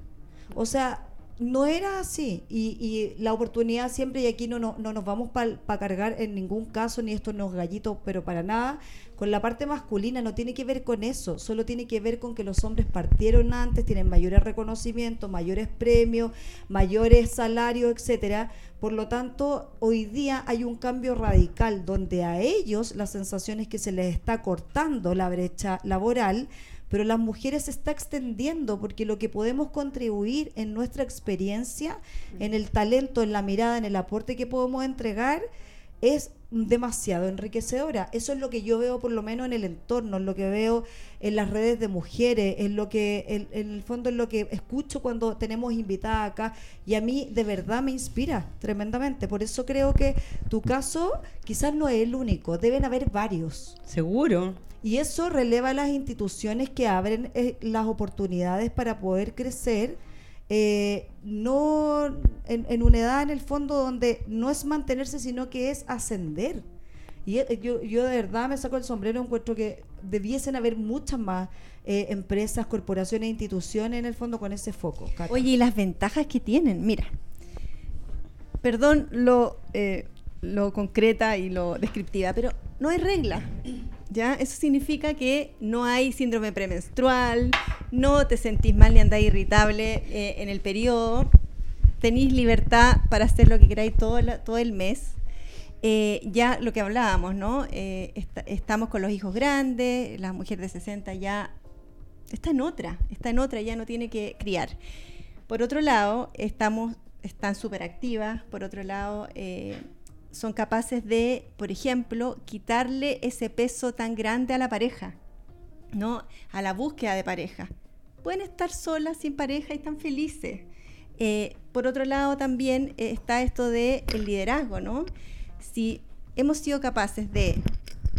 O sea, no era así. Y, y la oportunidad siempre, y aquí no, no, no nos vamos para cargar en ningún caso, ni estos nos gallitos, pero para nada, con la parte masculina no tiene que ver con eso, solo tiene que ver con que los hombres partieron antes, tienen mayores reconocimientos, mayores premios, mayores salarios, etcétera. Por lo tanto, hoy día hay un cambio radical donde a ellos la sensación es que se les está cortando la brecha laboral, pero las mujeres se está extendiendo porque lo que podemos contribuir en nuestra experiencia, en el talento, en la mirada, en el aporte que podemos entregar, es demasiado enriquecedora. Eso es lo que yo veo por lo menos en el entorno, en lo que veo en las redes de mujeres, en lo que, en, en el fondo en lo que escucho cuando tenemos invitadas acá y a mí de verdad me inspira tremendamente. Por eso creo que tu caso quizás no es el único, deben haber varios. Seguro. Y eso releva a las instituciones que abren eh, las oportunidades para poder crecer, eh, no en, en una edad en el fondo donde no es mantenerse, sino que es ascender. Y yo, yo de verdad me saco el sombrero, encuentro que debiesen haber muchas más eh, empresas, corporaciones, instituciones en el fondo con ese foco. Oye, y las ventajas que tienen, mira. Perdón lo, eh, lo concreta y lo descriptiva, pero no hay regla. Eso significa que no hay síndrome premenstrual, no te sentís mal ni andáis irritable eh, en el periodo, tenéis libertad para hacer lo que queráis todo, todo el mes. eh, ya lo que hablábamos, ¿no? Eh, est- estamos con los hijos grandes, la mujer de 60 ya está en otra, está en otra, ya no tiene que criar. Por otro lado, estamos, están súper activas, por otro lado, son capaces de, por ejemplo, quitarle ese peso tan grande a la pareja, ¿no? A la búsqueda de pareja. Pueden estar solas, sin pareja y están felices. Eh, por otro lado, también eh, está esto de el liderazgo, ¿no? Si hemos sido capaces de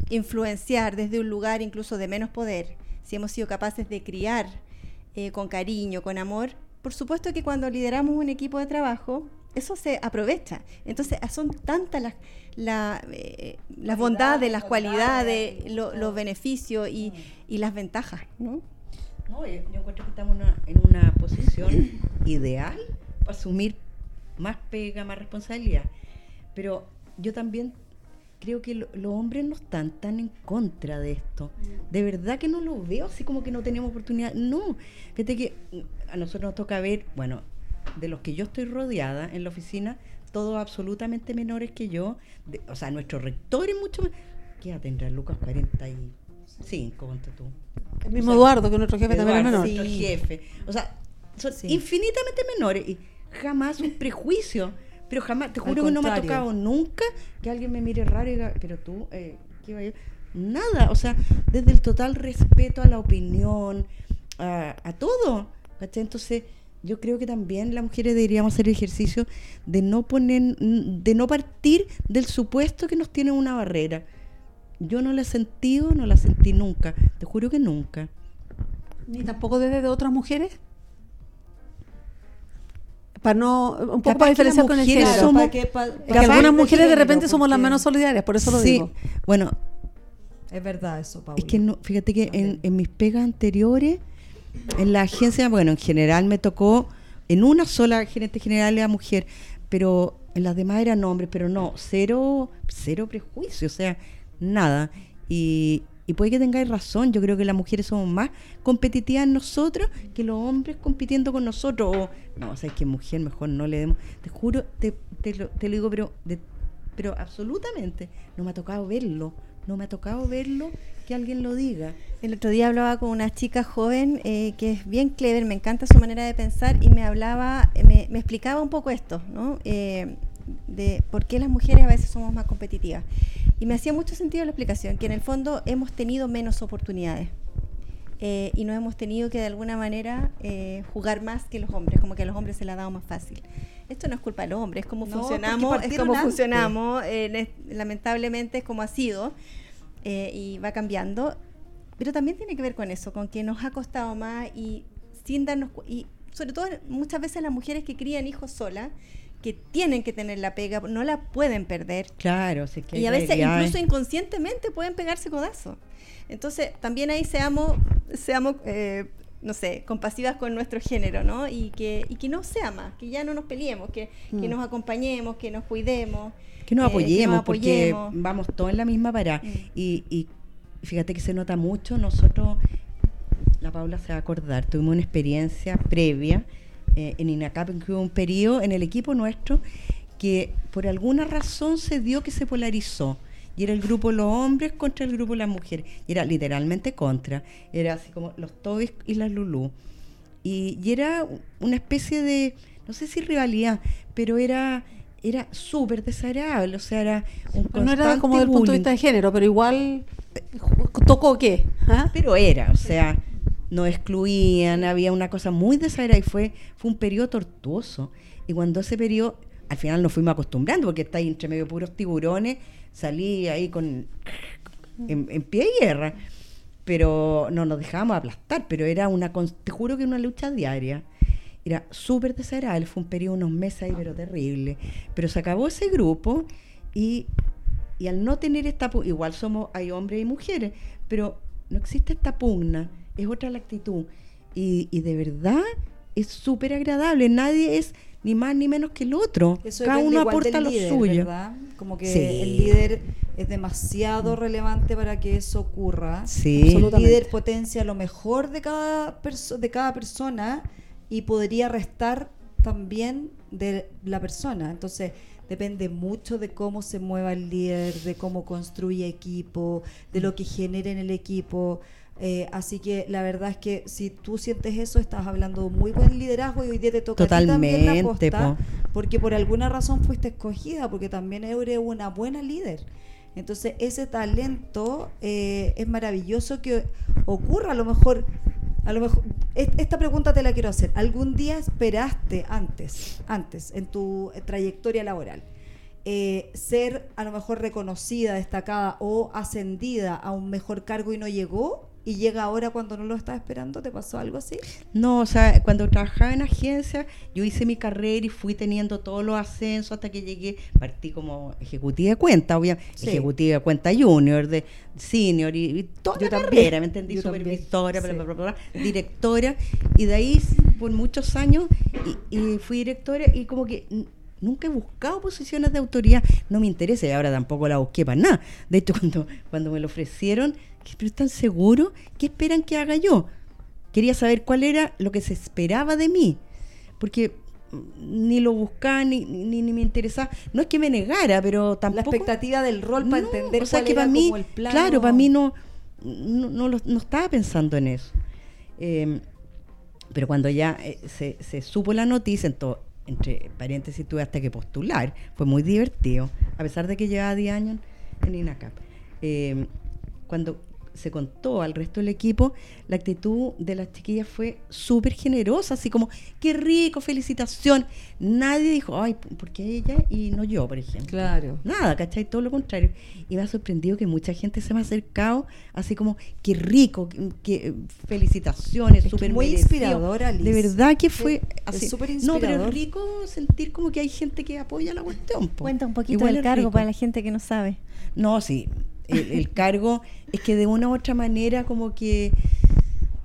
influenciar desde un lugar incluso de menos poder, si hemos sido capaces de criar eh, con cariño, con amor, por supuesto que cuando lideramos un equipo de trabajo, eso se aprovecha. Entonces, ah, son tantas las, la, eh, las bondades, las cualidades, lo- los beneficios y, y las ventajas, ¿no? No, yo, yo encuentro que estamos una- en una posición [coughs] ideal para asumir más pega, más responsabilidad. Pero yo también creo que lo- los hombres no están tan en contra de esto. De verdad que no lo veo así como que no tenemos oportunidad. No, fíjate que mm, a nosotros nos toca ver, bueno, de los que yo estoy rodeada en la oficina, todos absolutamente menores que yo. de- o sea, nuestro rector es mucho más... ¿Qué edad tendrá Lucas? 45, ponte tú. El mismo O sea, Eduardo, que nuestro jefe también es menor. nuestro Sí. jefe. O sea, son Sí. infinitamente menores y jamás un prejuicio. Pero jamás, te juro que no me ha tocado nunca que alguien me mire raro y diga, pero tú, eh, ¿qué va yo? Nada, o sea, desde el total respeto a la opinión, a, a todo. ¿cachai? Entonces, yo creo que también las mujeres deberíamos hacer el ejercicio de no poner, de no partir del supuesto que nos tiene una barrera. Yo no la he sentido, no la sentí nunca. Te juro que nunca. Ni tampoco desde de otras mujeres. Para no, un poco Capaz para diferenciar con el mujeres género. somos- para que- pa- Porque para algunas que- mujeres de repente somos las menos solidarias, por eso lo sí, digo. bueno, Es verdad eso, Paula. es que no, fíjate que en, en mis pegas anteriores, en la agencia, bueno, en general me tocó, en una sola gerente general era mujer, pero en las demás eran hombres, pero no, cero, cero prejuicio, o sea, nada. Y, y puede que tengáis razón, yo creo que las mujeres somos más competitivas nosotros que los hombres compitiendo con nosotros. O, no, o sea, es que mujer mejor no le demos. Te juro, te, te lo, te lo digo, pero, de- pero absolutamente, no me ha tocado verlo, no me ha tocado verlo que alguien lo diga. El otro día hablaba con una chica joven eh, que es bien clever, me encanta su manera de pensar y me hablaba, eh, me, me explicaba un poco esto, ¿no? Eh, de por qué las mujeres a veces somos más competitivas. Y me hacía mucho sentido la explicación, que en el fondo hemos tenido menos oportunidades eh, y nos hemos tenido que de alguna manera eh, jugar más que los hombres, como que a los hombres se les ha dado más fácil. Esto no es culpa de los hombres, es como No, funcionamos, es como antes. funcionamos, eh, lamentablemente es como ha sido eh, y va cambiando. Pero también tiene que ver con eso, con que nos ha costado más y sin darnos cu- y sobre todo muchas veces las mujeres que crían hijos solas, que tienen que tener la pega, no la pueden perder. Claro, sí que Y a veces incluso inconscientemente pueden pegarse codazos. Entonces, también ahí seamos, seamos eh, no sé, compasivas con nuestro género, ¿no? Y que, y que no sea más, que ya no nos peleemos, que, que Mm. nos acompañemos, que nos cuidemos. que nos eh, apoyemos, porque apoyemos. vamos todos en la misma parada. Mm. Y, y fíjate que se nota mucho, nosotros, la Paula se va a acordar, tuvimos una experiencia previa eh, en INACAP, en que hubo un periodo en el equipo nuestro que por alguna razón se dio que se polarizó. Y era el grupo los hombres contra el grupo las mujeres. Y era literalmente contra. Era así como los Tobis y las Lulú. Y, y era una especie de, no sé si rivalidad, pero era era súper desagradable. O sea, era un no era como del punto de vista de género, pero igual ju- tocó qué. ¿Ah? Pero era, o sea, nos excluían, había una cosa muy desagradable y fue, fue un periodo tortuoso. Y cuando ese periodo, al final nos fuimos acostumbrando, porque está ahí entre medio puros tiburones, salí ahí con en, pie de guerra. Pero no nos dejábamos aplastar, pero era una, te juro que una lucha diaria. Era súper desagradable, fue un periodo, unos meses ahí, pero terrible. Pero se acabó ese grupo y, y al no tener esta igual somos, hay hombres y mujeres, pero no existe esta pugna, es otra la actitud. Y, y de verdad es súper agradable, nadie es ni más ni menos que el otro. Eso Cada uno aporta lo líder, suyo. ¿verdad? Como que Sí. el líder es demasiado relevante para que eso ocurra. Sí. El líder potencia lo mejor de cada, perso- de cada persona y podría restar también de la persona. Entonces, depende mucho de cómo se mueva el líder, de cómo construye equipo, de lo que genere en el equipo. Eh, así que la verdad es que si tú sientes eso, estás hablando de muy buen liderazgo y hoy día te toca a ti también la Totalmente, posta, po. porque por alguna razón fuiste escogida, porque también eres una buena líder. Entonces ese talento eh, es maravilloso que ocurra. A lo mejor, a lo mejor, es- esta pregunta te la quiero hacer. ¿Algún día esperaste antes, antes en tu trayectoria laboral? eh, ser a lo mejor reconocida, destacada o ascendida a un mejor cargo y no llegó y llega ahora cuando no lo estaba esperando, ¿te pasó algo así? No, o sea, cuando trabajaba en agencia, yo hice mi carrera y fui teniendo todos los ascensos hasta que llegué, partí como ejecutiva de cuenta, obviamente, Sí. ejecutiva de cuenta junior, de senior y, y toda Yo la también, carrera, ¿me entendí? yo Supervisora, bla, sí. bla, bla, bla, bla, directora, y de ahí por muchos años y, y fui directora y como que nunca he buscado posiciones de autoridad, no me interesa y ahora tampoco la busqué para nada. De hecho, [laughs] cuando, cuando me lo ofrecieron, pero están seguros, ¿qué esperan que haga yo? Quería saber cuál era lo que se esperaba de mí, porque mm, ni lo buscaba ni, ni, ni me interesaba. No es que me negara, pero La tampoco... expectativa del rol para No, entender o sea cuál que era para mí, como el plano. claro, para mí no, no, no, lo- no estaba pensando en eso. Eh, pero cuando ya eh, se, se supo la noticia, ento- entre paréntesis tuve hasta que postular, fue muy divertido, a pesar de que llevaba 10 años en INACAP. Eh, cuando se contó al resto del equipo, la actitud de las chiquillas fue súper generosa, así como, qué rico, felicitación. Nadie dijo, ay, ¿por qué ella y no yo, por ejemplo? Claro. Nada, ¿cachai? Todo lo contrario. Y me ha sorprendido que mucha gente se me ha acercado así como, qué rico, que, que- felicitaciones, súper muy merecido". inspiradora, Liz. De verdad que fue Es así. súper no, pero rico sentir como que hay gente que apoya la cuestión. po. Cuenta un poquito Igual del es cargo rico. para la gente que no sabe. No, sí. El, el cargo es que de una u otra manera como que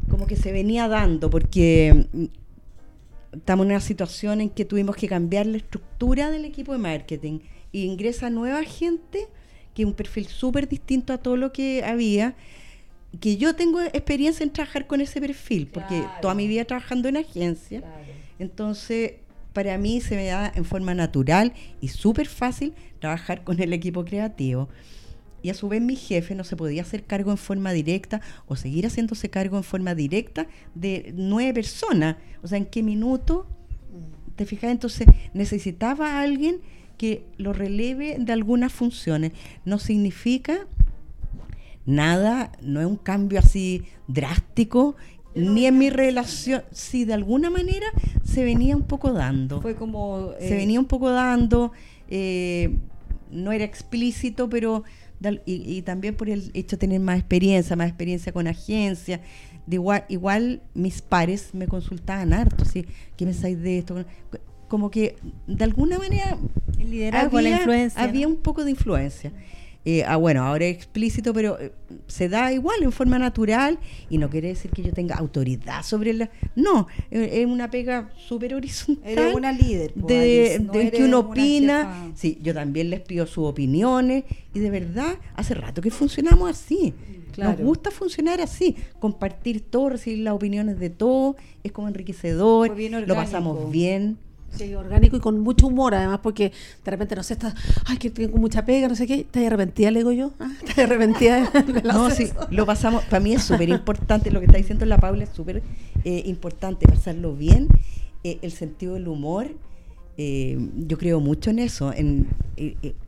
como que se venía dando porque estamos en una situación en que tuvimos que cambiar la estructura del equipo de marketing y ingresa nueva gente que es un perfil súper distinto a todo lo que había que yo tengo experiencia en trabajar con ese perfil porque Claro. toda mi vida trabajando en agencia entonces, para mí se me da en forma natural y súper fácil trabajar con el equipo creativo. Y a su vez mi jefe no se podía hacer cargo en forma directa o seguir haciéndose cargo en forma directa de nueve personas. O sea, ¿en qué minuto? ¿Te fijas? Entonces necesitaba a alguien que lo releve de algunas funciones. No significa nada, no es un cambio así drástico, ni en mi relación, sí, de alguna manera se venía un poco dando. Fue como... se eh, venía un poco dando, eh, no era explícito, pero y, y también por el hecho de tener más experiencia, más experiencia con agencias. De igual, igual mis pares me consultaban harto, ¿sí? ¿qué pensáis de esto? Como que de alguna manera El liderazgo, la influencia. había ¿no? un poco de influencia. Eh, ah, bueno, ahora es explícito, pero eh, se da igual en forma natural y no quiere decir que yo tenga autoridad sobre la... No, eh, es una pega súper horizontal. Eres una líder. po, de, no que uno opina. jefa. Sí, yo también les pido sus opiniones y de verdad, hace rato que funcionamos así. Claro. Nos gusta funcionar así, compartir todo, recibir las opiniones de todos, es como enriquecedor, lo pasamos bien. Sí, orgánico y con mucho humor, además, porque de repente, no sé, estás, ay, que tengo mucha pega, no sé qué, ¿estás arrepentida, le digo yo? ¿Ah? [laughs] ¿Estás arrepentida? del No, sí, lo pasamos, para mí es súper importante, lo que está diciendo la Paula es súper eh, importante, pasarlo bien, eh, el sentido del humor, eh, yo creo mucho en eso, en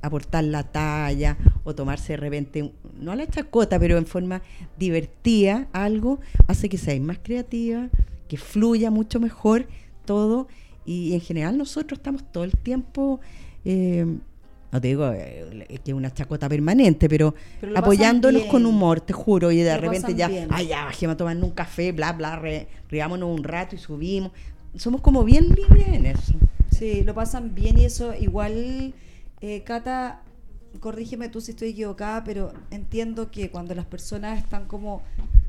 aportar la talla o tomarse de repente, no a la chacota, pero en forma divertida, algo, hace que seáis más creativa, que fluya mucho mejor todo, y en general nosotros estamos todo el tiempo... eh, no te digo eh, que es una chacota permanente, pero, apoyándonos con humor, te juro, y de Lo repente ya, bien. ay, ya, bajemos a tomarnos un café, bla, bla, re- riámonos un rato y subimos. Somos como bien libres en eso. Sí, lo pasan bien y eso igual, eh, Cata, corrígeme tú si estoy equivocada, pero entiendo que cuando las personas están como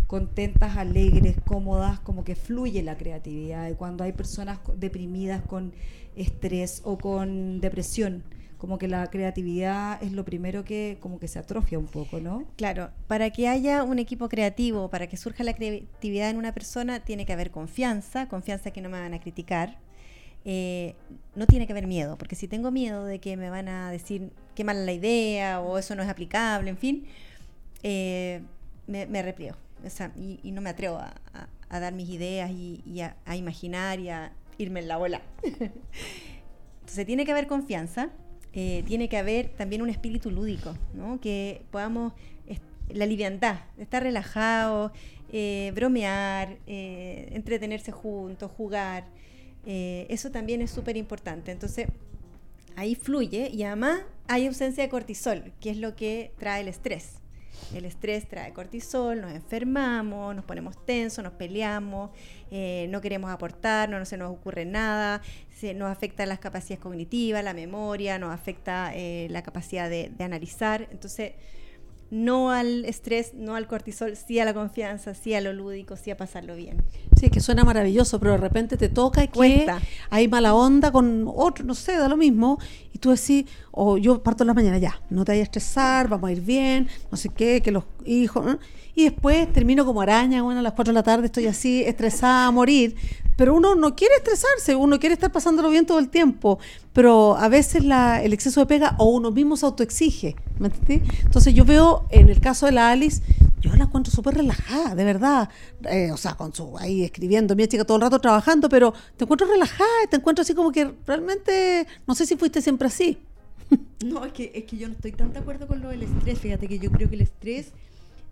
contentas, alegres, cómodas, como que fluye la creatividad. Y cuando hay personas deprimidas con estrés o con depresión, como que la creatividad es lo primero que como que se atrofia un poco, ¿no? Claro, para que haya un equipo creativo, para que surja la creatividad en una persona, tiene que haber confianza, confianza que no me van a criticar, eh, no tiene que haber miedo, porque si tengo miedo de que me van a decir qué mala la idea o eso no es aplicable, en fin, eh, me, me repliego o sea, y, no me atrevo a, dar mis ideas y, a, imaginar y a irme en la bola. [laughs] Entonces tiene que haber confianza, eh, tiene que haber también un espíritu lúdico, ¿no? que podamos, la liviandad, estar relajados, eh, bromear, eh, entretenerse juntos, jugar, eh, eso también es súper importante. Entonces ahí fluye y además hay ausencia de cortisol, que es lo que trae el estrés. El estrés trae cortisol, nos enfermamos, nos ponemos tensos, nos peleamos, eh, no queremos aportar, no, se nos ocurre nada, se, nos afecta las capacidades cognitivas, la memoria, nos afecta eh, la capacidad de, de analizar. Entonces, no al estrés, no al cortisol, sí a la confianza, sí a lo lúdico, sí a pasarlo bien. Sí, que suena maravilloso, pero de repente te toca y que Cuesta. hay mala onda con otro, no sé, da lo mismo. Y tú decís, o yo parto en la mañana, ya, no te vayas a estresar, vamos a ir bien, no sé qué, que los hijos. Y después termino como araña, bueno, a las 4 de la tarde estoy así, estresada a morir. Pero uno no quiere estresarse, uno quiere estar pasándolo bien todo el tiempo. Pero a veces el exceso de pega o uno mismo se autoexige. Entonces yo veo en el caso de la Alice, yo la encuentro súper relajada, de verdad. Eh, o sea, con su ahí escribiendo, mi chica todo el rato trabajando, pero te encuentro relajada, te encuentro así como que realmente, no sé si fuiste siempre así. [laughs] No, es que, es que yo no estoy tan de acuerdo con lo del estrés. Fíjate que yo creo que el estrés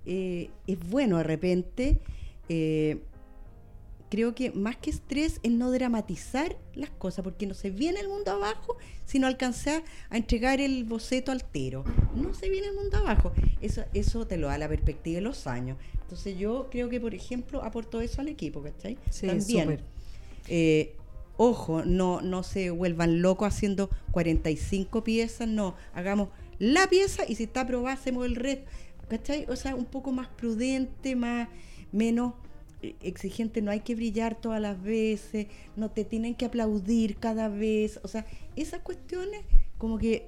eh, es bueno de repente. eh, creo que más que estrés es no dramatizar las cosas, porque no se viene el mundo abajo si no alcanzar a entregar el boceto altero. No se viene el mundo abajo. Eso, eso te lo da la perspectiva de los años. Entonces yo creo que, por ejemplo, aportó eso al equipo, ¿cachai? Sí, También. Eh, ojo, no, no se vuelvan locos haciendo 45 piezas, no, hagamos la pieza y si está aprobada hacemos el resto, ¿cachai? O sea, un poco más prudente, más, menos eh, exigente, no hay que brillar todas las veces, no te tienen que aplaudir cada vez, o sea, esas cuestiones como que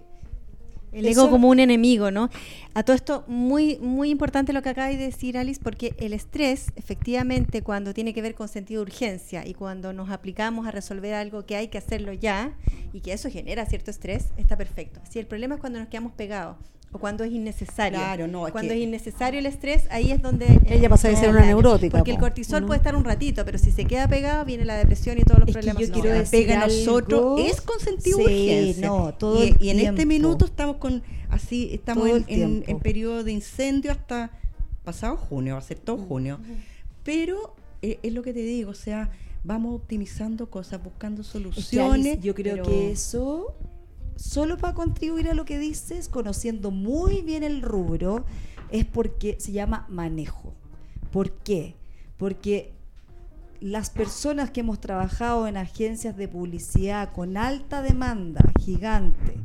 El Eso- ego como un enemigo, ¿no? A todo esto, muy, muy importante lo que acaba de decir Alice, porque el estrés, efectivamente, cuando tiene que ver con sentido de urgencia y cuando nos aplicamos a resolver algo que hay que hacerlo ya y que eso genera cierto estrés, está perfecto. Si el problema es cuando nos quedamos pegados o cuando es innecesario. Claro, no, es cuando que- es innecesario el estrés, ahí es donde... Ella pasa de ser una neurótica, Porque el cortisol ¿no? puede estar un ratito, pero si se queda pegado, viene la depresión y todos los Es que problemas. yo No, quiero decir pega a nosotros es con sentido Sí, urgencia. no, todo y, el y en este minuto estamos con así, estamos en, en- en periodo de incendio hasta pasado junio, va a ser todo junio. Pero eh, es lo que te digo, o sea, vamos optimizando cosas, buscando Es que, soluciones. Alice, yo creo pero- que eso, solo para contribuir a lo que dices, conociendo muy bien el rubro, es porque se llama manejo. ¿Por qué? Porque las personas que hemos trabajado en agencias de publicidad con alta demanda, gigante,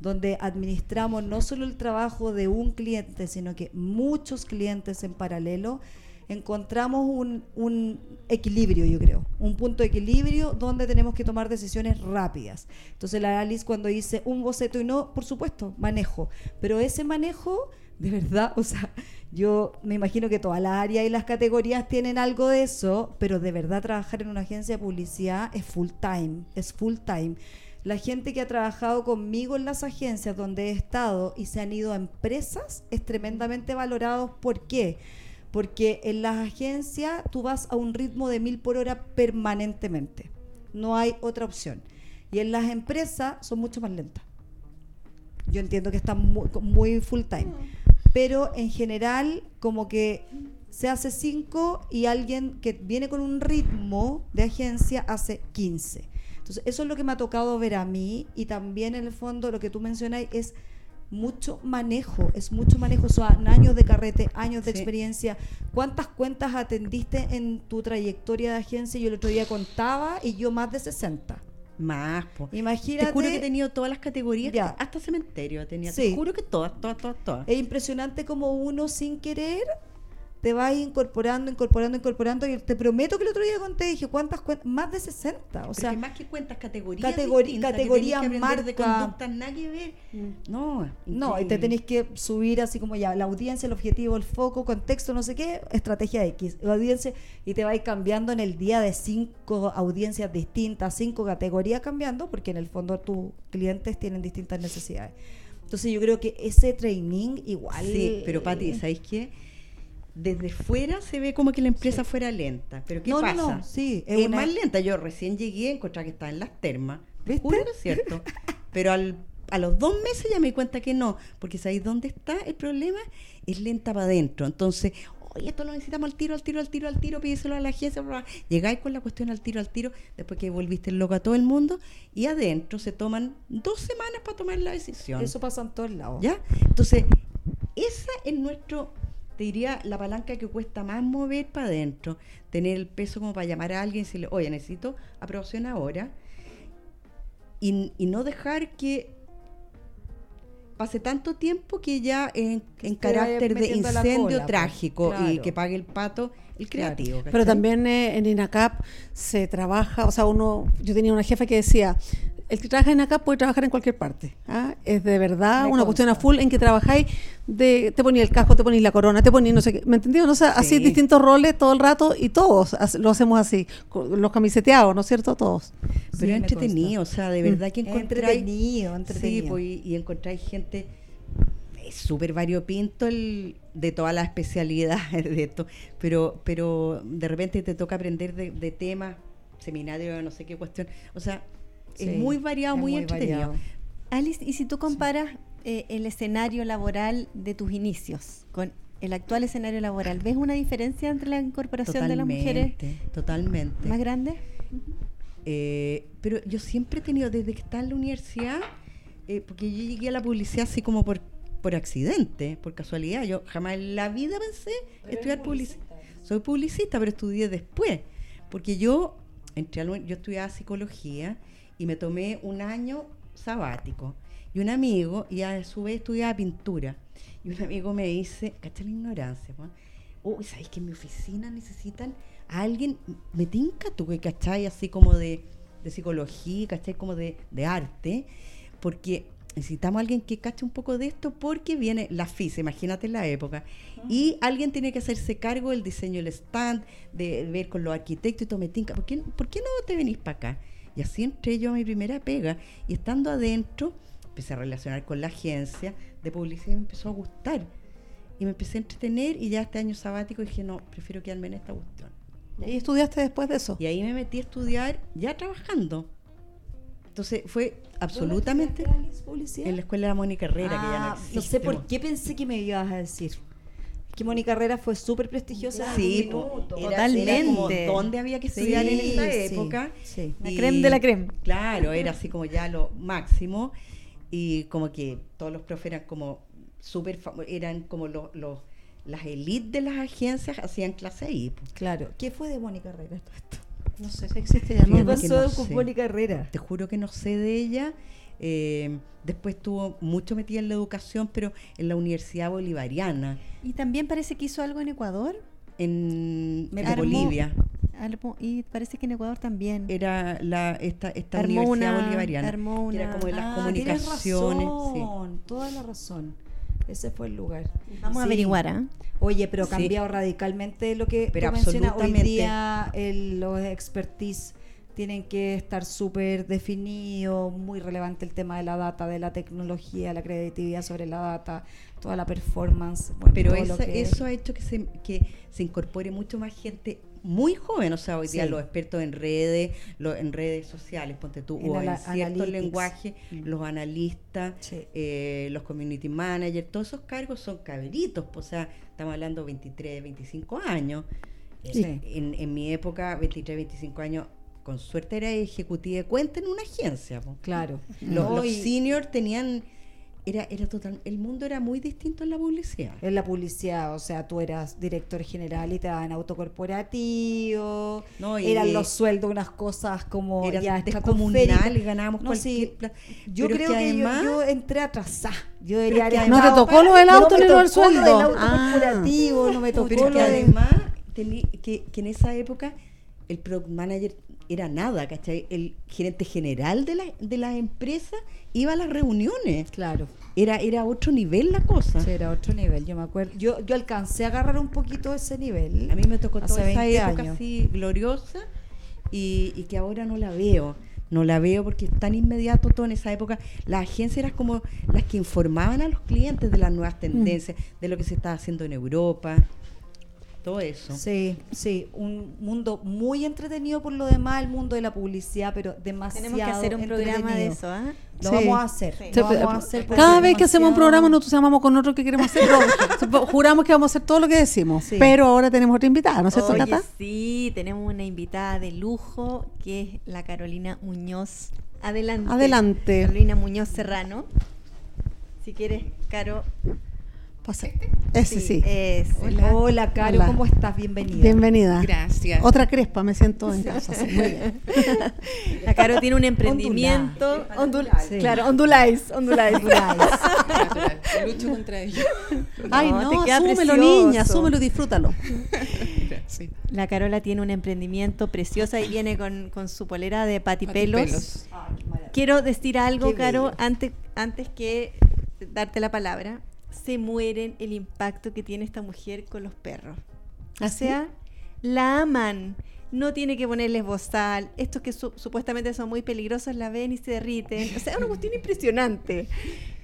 donde administramos no solo el trabajo de un cliente, sino que muchos clientes en paralelo, encontramos un, equilibrio, yo creo, un punto de equilibrio donde tenemos que tomar decisiones rápidas. Entonces la Alice cuando dice un boceto y no, por supuesto, manejo, pero ese manejo, de verdad, o sea, yo me imagino que todas las áreas y las categorías tienen algo de eso, pero de verdad trabajar en una agencia de publicidad es full time, es full time. La gente que ha trabajado conmigo en las agencias donde he estado y se han ido a empresas es tremendamente valorado. ¿Por qué? Porque en las agencias tú vas a un ritmo de mil por hora permanentemente. No hay otra opción. Y en las empresas son mucho más lentas. Yo entiendo que están muy, muy full time. Pero en general, como que se hace cinco y alguien que viene con un ritmo de agencia hace 15. Entonces, eso es lo que me ha tocado ver a mí y también en el fondo lo que tú mencionas es mucho manejo, es mucho manejo, son años de carrete, años de Sí. experiencia. ¿Cuántas cuentas atendiste en tu trayectoria de agencia? Yo el otro día contaba y yo más de 60. Más, po. Imagínate. Te juro que he tenido todas las categorías, Ya. hasta cementerio tenía. Sí. Te juro que todas, todas, todas, todas. Es impresionante como uno sin querer te vas incorporando, incorporando, incorporando. Y te prometo que el otro día conté, dije, ¿cuántas cuentas? Más de 60. O sea, Porque más que cuentas categorías que categorías, tenés aprender de marca. conductas nada que ver. No, no, y te tenéis que subir así como ya, la audiencia, el objetivo, el foco, contexto, no sé qué, estrategia X, la audiencia, y te vais cambiando en el día de cinco audiencias distintas, cinco categorías cambiando, porque en el fondo tus clientes tienen distintas necesidades. Entonces yo creo que ese training igual... Sí, pero Pati, ¿sabéis qué? Desde fuera se ve como que la empresa fuera lenta. Pero ¿qué No, pasa? no, sí, es es, una- más lenta. Yo recién llegué, encontré que estaba en las termas. ¿Te ¿Viste? juro cierto. [laughs] Pero al, a los dos meses ya me di cuenta que no. Porque ¿sabéis dónde está el problema? Es lenta para adentro. Entonces, oye, esto lo necesitamos al tiro, al tiro, al tiro, al tiro, pídeselo a la agencia. bla, bla. Llegáis con la cuestión al tiro, al tiro, después que volviste el loco a todo el mundo. Y adentro se toman dos semanas para tomar la decisión. Eso pasa en todos lados. ¿Ya? Entonces, esa es nuestro, te diría, la palanca que cuesta más mover para adentro. Tener el peso como para llamar a alguien y decirle, oye, necesito aprobación ahora. Y, y no dejar que pase tanto tiempo que ya en, en carácter de incendio cola, pues. trágico y que pague el pato el Claro. creativo. Pero también eh, en INACAP se trabaja, o sea, uno, yo tenía una jefa que decía, el que trabaja en INACAP puede trabajar en cualquier parte. ¿ah? Es de verdad Me una cuestión a full en que trabajáis, de, te ponía el casco, te ponís la corona, te ponís no sé qué, ¿me entendió? No sé, así Sí. distintos roles todo el rato y todos lo hacemos así, los camiseteados, ¿no es cierto? Todos. Pero Sí, entretenido, o sea, de verdad que Es encontráis... entretenido, entretenido. Sí, pues, y, y encontráis gente súper variopinto el, de todas las especialidades de esto, pero, pero de repente te toca aprender de, de temas, seminario, no sé qué cuestión. O sea, Sí, es muy variado, es muy, muy entretenido. variado. Alice, y si tú comparas eh, el escenario laboral de tus inicios con el actual escenario laboral, ¿ves una diferencia entre la incorporación de las mujeres Totalmente, totalmente. más grande? Eh, pero yo siempre he tenido, desde que estaba en la universidad, eh, porque yo llegué a la publicidad así como por, por accidente, por casualidad. Yo jamás en la vida pensé estudiar publicidad. Soy publicista, pero estudié después. Porque yo, entré a la uni- yo estudiaba psicología y me tomé un año sabático. Y un amigo, y a su vez estudiaba pintura. Y un amigo me dice, cacha la ignorancia? Uy, ¿sabéis que en mi oficina necesitan a alguien? Me tinca tú, que cachai, así como de, de psicología, cachai, como de, de arte, porque necesitamos a alguien que cache un poco de esto, porque viene la FIS, imagínate la época, y alguien tiene que hacerse cargo del diseño del stand, de ver con los arquitectos y todo, me tinca, ¿por qué, ¿por qué no te venís para acá? Y así entré yo a mi primera pega, y estando adentro, empecé a relacionar con la agencia de publicidad y me empezó a gustar. Y me empecé a entretener y ya este año sabático dije, no, prefiero quedarme en esta cuestión. ¿Y estudiaste después de eso? Y ahí me metí a estudiar ya trabajando. Entonces fue absolutamente en la escuela de la Mónica Herrera, que ya no Ah, existe. no sé por po. qué pensé que me ibas a decir. Que Mónica Herrera fue súper prestigiosa. Sí, en po. un minuto. Era- Totalmente. Era había que estudiar en esa época. sí. La creme de la creme. Claro, era así como ya lo máximo. Y como que todos los profes eran como súper, eran como los, los, las élites de las agencias hacían clase ahí. Claro. ¿Qué fue de Mónica Herrera todo esto? No sé si existe ya, ¿Qué pasó no con. Mónica Herrera? Te juro que no sé de ella. Eh, después estuvo mucho metida en la educación, pero en la Universidad Bolivariana, Y también parece que hizo algo en Ecuador. en Me en armó- Bolivia. Armó- y parece que en Ecuador también. Era la, esta, esta Armó Universidad una- Bolivariana. armó era como de las Ah, comunicaciones. sí. razón, toda la razón. Ese fue el lugar. Vamos a averiguar, ¿ah? Oye, pero ha Sí. cambiado radicalmente lo que Pero tú mencionas. Hoy día el- los expertise tienen que estar súper definidos, muy relevante el tema de la data, de la tecnología, la creatividad sobre la data, toda la performance. bueno, Pero que- eso ha hecho que se, que se incorpore mucho más gente muy joven, o sea, hoy día Sí. los expertos en redes, lo- en redes sociales, ponte tú, En o en ciertos lenguajes, Mm. los analistas, Sí. eh, los community managers, todos esos cargos son cabritos, pues, o sea, estamos hablando 23, 25 años. Sí. En, en mi época, 23, 25 años, con suerte era ejecutiva de cuenta en una agencia. pues. Claro. Los, No, los seniors tenían era, era total, el mundo era muy distinto en la publicidad. En la publicidad, o sea, tú eras director general y te daban auto corporativo, No, y- eran los sueldos unas cosas como Era ya descomunal ganábamos No, cualquier sí, Yo Pero creo que, que yo- además- yo, entré atrasada. Yo debería haber ¿No te tocó lo del no auto me ni lo del tocó lo del sueldo? auto Ah. corporativo, no me tocó Pero lo que de... además, que, que en esa época el product manager era nada, ¿cachai? El gerente general de la, de la empresa iba a las reuniones. Claro. Era, era otro nivel la cosa. Sí, era otro nivel, yo me acuerdo. Yo, yo alcancé a agarrar un poquito ese nivel. A mí me tocó toda esa 20 época años. así gloriosa y, y que ahora no la veo. No la veo porque es tan inmediato todo en esa época. Las agencias eran como las que informaban a los clientes de las nuevas tendencias, de lo que se estaba haciendo en Europa, todo eso. Sí, sí, un mundo muy entretenido por lo demás, el mundo de la publicidad, pero demasiado Tenemos que hacer un programa de eso, ¿ah? Lo Sí. vamos a hacer. Sí. Lo vamos a hacer Cada vez que hacemos un programa nos entusiasmamos con otro que queremos hacer, [laughs] juramos que vamos a hacer todo lo que decimos. Sí. Pero ahora tenemos otra invitada, ¿no es cierto, Oye, Cata? sí, tenemos una invitada de lujo que es la Carolina Muñoz. Adelante. Adelante. Carolina Muñoz Serrano. Si quieres, Caro. Pasa. Ese sí. ese. Hola, Caro, Hola. ¿cómo estás? Bienvenida. Bienvenida. Gracias. Otra crespa, me siento en casa. sí, muy bien. [laughs] La Caro tiene un emprendimiento. Ondul Sí. Claro, onduláis, onduláis. Lucho contra ello. Ay, No, no, te queda asúmelo, precioso. niña, asúmelo y disfrútalo. Gracias. La Carola tiene un emprendimiento precioso y viene con, con su polera de patipelos. Patipelos. Quiero decir algo, Qué Caro, bello. antes, antes que darte la palabra. Se mueren el impacto que tiene esta mujer con los perros. O sea, la aman. No tiene que ponerles bozal. Estos que su- supuestamente son muy peligrosos la ven y se derriten. O sea, es una cuestión impresionante.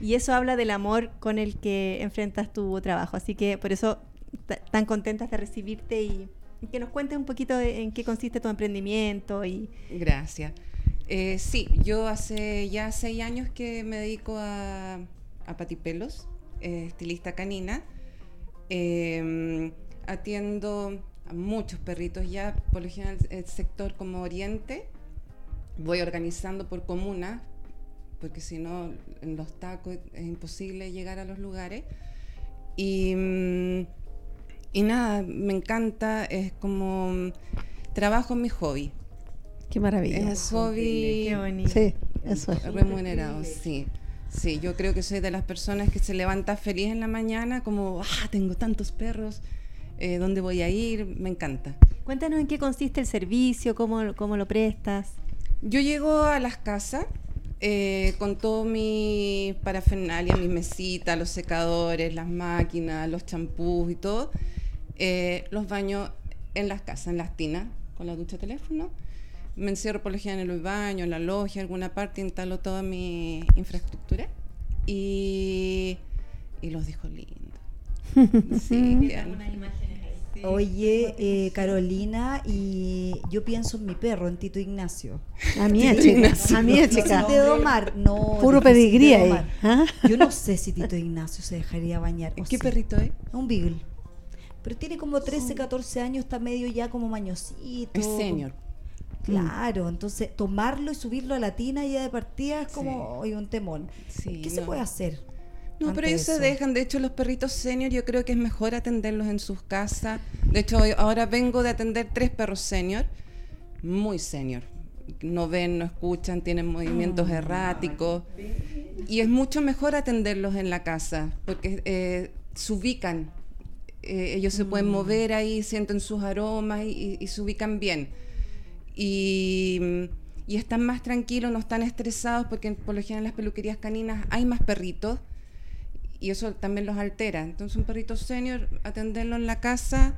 Y eso habla del amor con el que enfrentas tu trabajo. Así que por eso ta- tan contentas de recibirte y, y que nos cuentes un poquito de en qué consiste tu emprendimiento y Gracias. Eh, sí, yo hace ya seis años que me dedico a, a patipelos, eh, estilista canina. Eh, atiendo a muchos perritos ya, por lo general el sector como Oriente. Voy organizando por comuna, porque si no, en los tacos es imposible llegar a los lugares. Y, mm, y nada, me encanta, es como mm, trabajo en mi hobby. Qué maravilla. Es hobby qué bonito. Sí, eso es. remunerado, sí. Sí, yo creo que soy de las personas que se levanta feliz en la mañana, como, ah, tengo tantos perros, eh, ¿dónde voy a ir? Me encanta. Cuéntanos en qué consiste el servicio, cómo, cómo lo prestas. Yo llego a las casas eh, con todo mi parafernalia, mi mesita, los secadores, las máquinas, los champús y todo. eh, los baño en las casas, en las tinas, con la ducha teléfono. Me encierro por lo en el baño, en la logia, en alguna parte, instalo toda mi infraestructura y, y los dejo lindos. [laughs] Sí, quedan- Oye, eh, Carolina, y yo pienso en mi perro, en Tito Ignacio. A mí, chica. A mí, chica. de domar, no. Puro pedigrí ahí. ¿ah? Yo no sé si Tito Ignacio se dejaría bañar. ¿Qué sí. perrito es? Un beagle. Pero tiene como 13, 14 años, está medio ya como mañosito. Es senior. Claro, entonces tomarlo y subirlo a la tina ya de partida es como hoy un temón. Sí, ¿Qué se puede hacer? No, pero ellos se dejan. De hecho, los perritos senior yo creo que es mejor atenderlos en sus casas. De hecho, ahora vengo de atender tres perros senior, muy senior. No ven, no escuchan, tienen movimientos erráticos. Y es mucho mejor atenderlos en la casa, porque eh, se ubican. Eh, ellos se pueden mover ahí, sienten sus aromas y, y- y se ubican bien. Y, y están más tranquilos, no están estresados, porque por lo general en las peluquerías caninas hay más perritos y eso también los altera. Entonces un perrito senior, atenderlo en la casa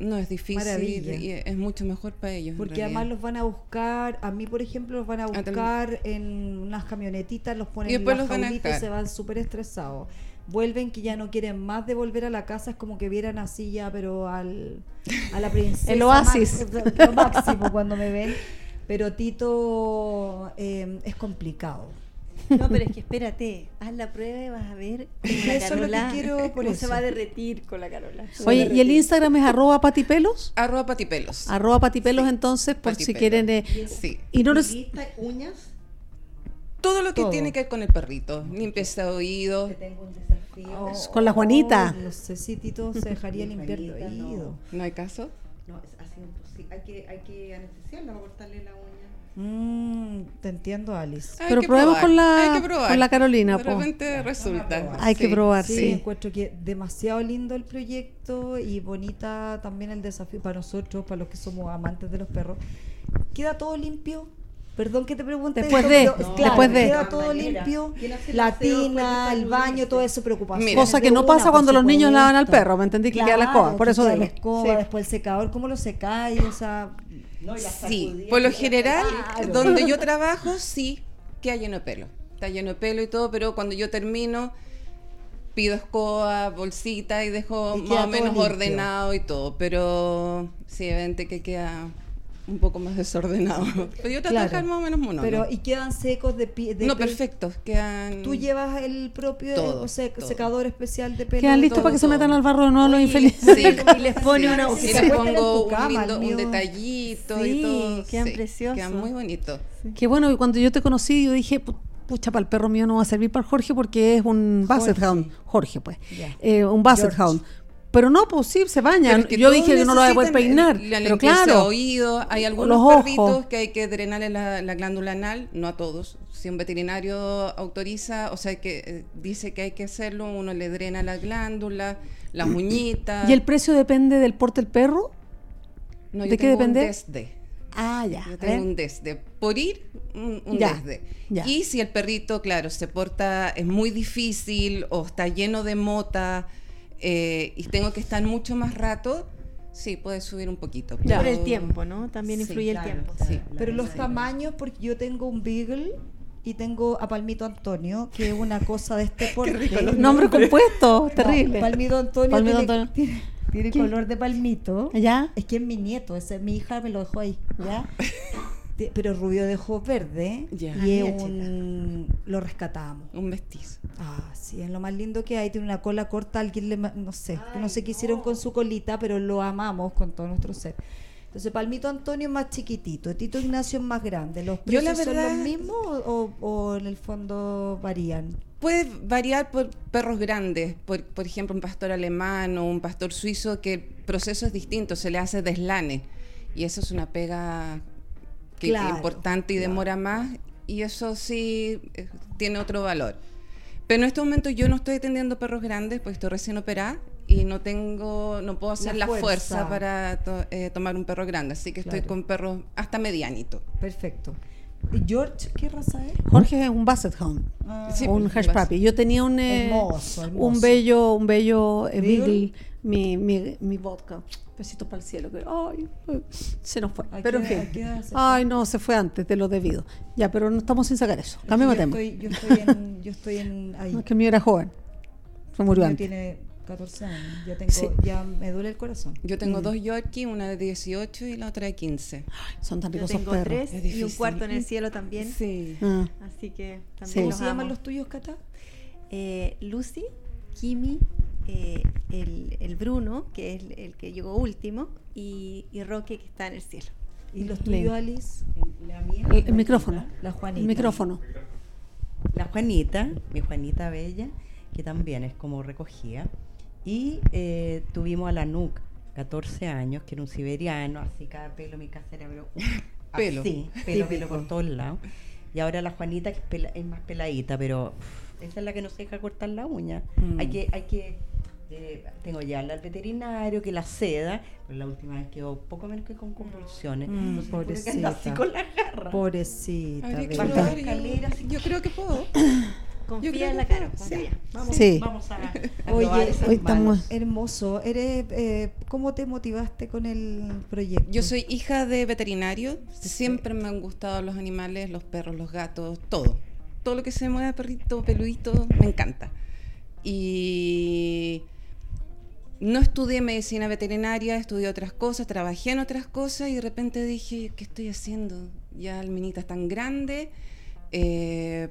no es difícil Maravilla. y es mucho mejor para ellos. Porque además los van a buscar, a mí por ejemplo, los van a buscar en unas camionetitas, los ponen Y después en la los van a jaulita y se van súper estresados. Vuelven que ya no quieren más de volver a la casa, es como que vieran así ya, pero al, a la princesa. [laughs] El oasis. [laughs] lo máximo cuando me ven. Pero Tito eh, es complicado. No, pero es que espérate, haz la prueba y vas a ver cómo la Eso es lo que Carola- quiero [laughs] por cómo se eso. va a derretir con la Carola. Oye, ¿y el. Instagram es arroba patipelos? Arroba patipelos. Arroba patipelos Sí, entonces, por si quieren... eh, Sí. y no. Estilista, uñas. Todo lo que Todo. tiene que ver con el perrito. Limpieza de oídos. Tengo un desafío. Con la Juanita. Oh, no sé si Tito se dejaría limpiar el no. oído. ¿No hay caso? No, es así imposible. Hay que, hay que anestesiarla para cortarle la uña. Mm, te entiendo, Alice. Hay Pero probemos con la- con la Carolina, De po. repente resulta. Hay que probar, Sí, sí. encuentro que demasiado lindo el proyecto y bonita también el desafío para nosotros, para los que somos amantes de los perros. ¿Queda todo limpio? Perdón que te pregunte. Después esto, de, pero, después de. Queda De todo limpio. ¿Quién hace el La de tina, el baño, todo eso preocupación. Mira. Cosa que no pasa cuando los niños lavan al perro, ¿me entendí? Que queda la escoba, por eso digo. la escoba, Sí. después el secador, ¿cómo lo secáis? O sea, No, y la Sí, por lo general, Claro. donde yo [laughs] trabajo, sí, queda lleno de pelo. Está lleno de pelo y todo, pero cuando yo termino, pido escoba, bolsita y dejo Y más o menos limpio. ordenado y todo. Pero sí, evidente que queda un poco más desordenado. [laughs] Pero yo trato Claro. de dejar más o menos monótono. pero y quedan secos de pie. de no, perfectos, quedan... Tú llevas el propio Todo, o sea, todo. secador especial de pelo. Quedan listos todo, para que se todo. metan al barro de nuevo los infelices. Sí. [laughs] Y les pone una- Sí, que y se les pongo cama, un, lindo- el un detallito Sí, y todo. quedan sí, preciosos. Quedan muy bonitos. Qué bueno, y cuando yo te conocí, yo dije, "Pu- pucha, para el perro mío no va a servir para el Jorge porque es un Basset Jorge. Hound. Jorge, pues. Ya. Eh, un Basset George. Hound. Pero no, pues sí, se baña. Pero es que yo dije que no lo voy a poder peinar. La pero claro, oídos, hay algunos los perritos que hay que drenarle la, la glándula anal, no a todos. Si un veterinario autoriza, o sea, que eh, dice que hay que hacerlo, uno le drena la glándula, las [clears throat] uñitas. ¿y el precio depende del porte del perro? no, yo de qué tengo depende? Un desde. Ah, ya. Yo tengo un desde. Por ir, un, un Ya, desde. ya. Y si el perrito, claro, se porta, es muy difícil o está lleno de mota eh, y tengo que estar mucho más rato, sí, puede subir un poquito. Ya. Por el pero- tiempo, ¿no? También Sí, influye Claro, el tiempo. claro, sí. Pero los tamaños, porque yo tengo un Beagle y tengo a Palmito Antonio, que es una cosa de este [laughs] porte. Nombre compuesto, terrible. No, Palmito Antonio Palmito tiene, Antonio. tiene- tiene ¿Qué? color de palmito. ¿Ya? Es que es mi nieto, ese, mi hija me lo dejó ahí, ¿ya? [laughs] Pero rubio de ojos verde y Ah, es mira, un... lo rescatamos. Un mestizo. Ah, sí, es lo más lindo que hay. Tiene una cola corta, alguien le... No sé, no sé qué hicieron con su colita, pero lo amamos con todo nuestro ser. Entonces, Palmito Antonio es más chiquitito, Tito Ignacio es más grande. ¿Los Yo, la precios son los mismos o, o en el fondo varían? Puede variar por perros grandes, por, por ejemplo un pastor alemán o un pastor suizo, que el proceso es distinto, se le hace deslane. Y eso es una pega que, Claro, importante y demora más, y eso sí eh, tiene otro valor. Pero en este momento yo no estoy atendiendo perros grandes, pues estoy recién operada y no tengo, no puedo hacer La la, fuerza. fuerza. para to- eh, tomar un perro grande, así que estoy Claro. con perros hasta medianito. Perfecto. ¿Y George qué raza es? Jorge es un Basset Hound. Ah, Sí, un pues, hash puppy. Yo tenía un, eh, Hermoso, hermoso. un bello, un bello eh. Beagle, mi, mi, mi vodka. Besitos para el cielo. que- ay, ay, se nos fue. ¿A Pero en qué- fin. a qué edad se fue? Ay, no, se fue antes de lo debido. Ya, pero no estamos sin sacar eso. Cambiemos yo tema. estoy, yo estoy en, [laughs] yo estoy en ahí. No, es que el mío era joven. Se murió antes. tiene 14 años. Ya tengo, Sí. ya me duele el corazón. Yo Mm. tengo dos Yorkie, una de 18 y la otra de 15. Son tan ricos esos tengo perros. tres Es y un cuarto en el cielo también. Sí. Ah, Así que Sí. también ¿Cómo los se llaman los tuyos, Cata? Eh, Lucy, Kimi, eh, el, el Bruno, que es el, el que llegó último, y, y Roque, que está en el cielo. ¿Y los tuyos, Alice? La mía, el, micrófono. La Juanita. El micrófono. La Juanita, mi Juanita Bella, que también es como recogida. Y eh, tuvimos a la Nuc, 14 años, que era un siberiano, así cada pelo, mi casa era pero, [laughs] Pelo. Así, pelo, pelo Típico. por todos lados. Y ahora la Juanita que es, pela- es más peladita, pero uf, esa es la que no se deja cortar la uña. Mm. Hay que, hay que, eh, tengo ya al veterinario que la seda, pero la última vez quedó poco menos que con convulsiones. Mm, que anda así pobrecita. con la garra. Pobrecita. Que yo- escaleras y- Yo creo que puedo. [coughs] Confía creo en la que cara, sí. Vamos, Sí. vamos a, [laughs] a Oye, Hoy estamos- hermoso. Eres, eh, ¿Cómo te motivaste con el proyecto? Yo soy hija de veterinario. Siempre me han gustado los animales, los perros, los gatos, todo. Todo lo que se mueva, perrito, peludito, me encanta. Y no estudié medicina veterinaria, estudié otras cosas, trabajé en otras cosas y de repente dije, ¿qué estoy haciendo? Ya el minita es tan grande. eh,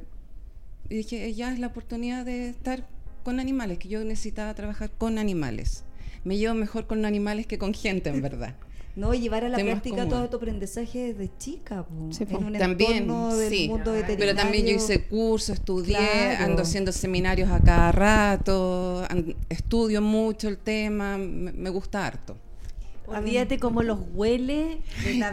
y dije, ya es la oportunidad de estar con animales, que yo necesitaba trabajar con animales. Me llevo mejor con animales que con gente, en verdad. No, y llevar a la práctica todo tu aprendizaje desde chica, Sí, po. en un También, del sí. mundo Pero también yo hice cursos, estudié, Claro. ando haciendo seminarios a cada rato, estudio mucho el tema, me, me gusta harto. Olvídate cómo los huele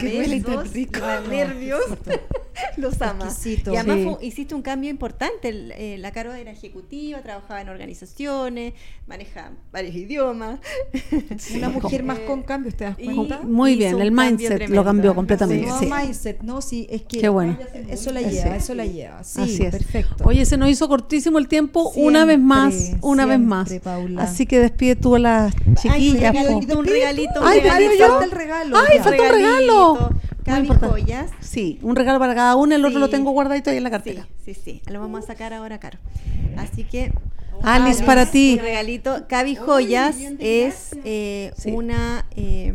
besos, rico. los nervios, [laughs] los ama. Exquisito. Y además Sí. fue- hiciste un cambio importante. El- eh, la Caro era ejecutiva, trabajaba en organizaciones, maneja varios idiomas. Una mujer más con cambios, ¿te das Y- cuenta? Muy bien, el cambio mindset lo cambió completamente. Sí. mindset, no, sí, es que Qué bueno. eso la lleva, es. eso la lleva. Sí, Así es. perfecto. Oye, se nos hizo cortísimo el tiempo, una vez más, Siempre, una vez más. Paula. Así que despide tú a las Ay, chiquillas. un regalito, un regalito, Ay, falta yo. Falta el regalo. Ay, ya. falta un regalo. Muy Cabi importante. Joyas. Sí, un regalo para cada uno, el otro lo tengo guardadito ahí en la cartera. sí, sí. Lo vamos a sacar ahora, Caro. Así que. Alice, para ti. Un regalito. Cabi Joyas es eh, Sí. una, eh,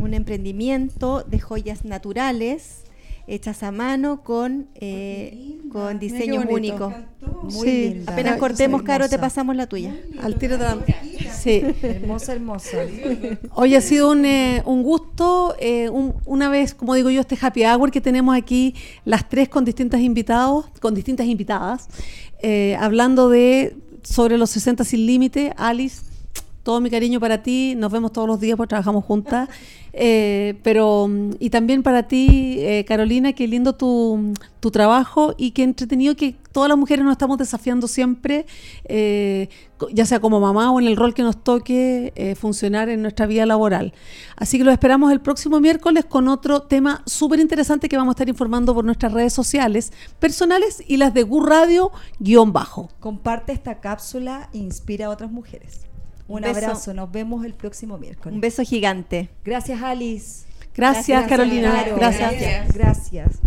un emprendimiento de joyas naturales hechas a mano con, eh, con diseños únicos. Muy Sí. linda. Apenas cortemos, Caro, te pasamos la tuya. Al tiro de la... Sí. Hermosa, hermosa. Hoy ha sido un, eh, un gusto, eh, un- una vez, como digo yo, este happy hour que tenemos aquí, las tres con distintas invitados, con distintas invitadas, eh, hablando de sobre los 60 sin límite. Alice, todo mi cariño para ti, nos vemos todos los días porque trabajamos juntas. [laughs] Eh, pero, mm, y también para ti, eh, Carolina, qué lindo tu, tu trabajo y qué entretenido que todas las mujeres nos estamos desafiando siempre, eh, ya sea como mamá o en el rol que nos toque funcionar en nuestra vida laboral. Así que los esperamos el próximo miércoles con otro tema súper interesante que vamos a estar informando por nuestras redes sociales personales y las de Gu Radio guion bajo. Comparte esta cápsula e inspira a otras mujeres. Un beso. abrazo, nos vemos el próximo miércoles. Un beso gigante. Gracias, Alice. Gracias, Carolina. Caro. Gracias. Gracias. Gracias.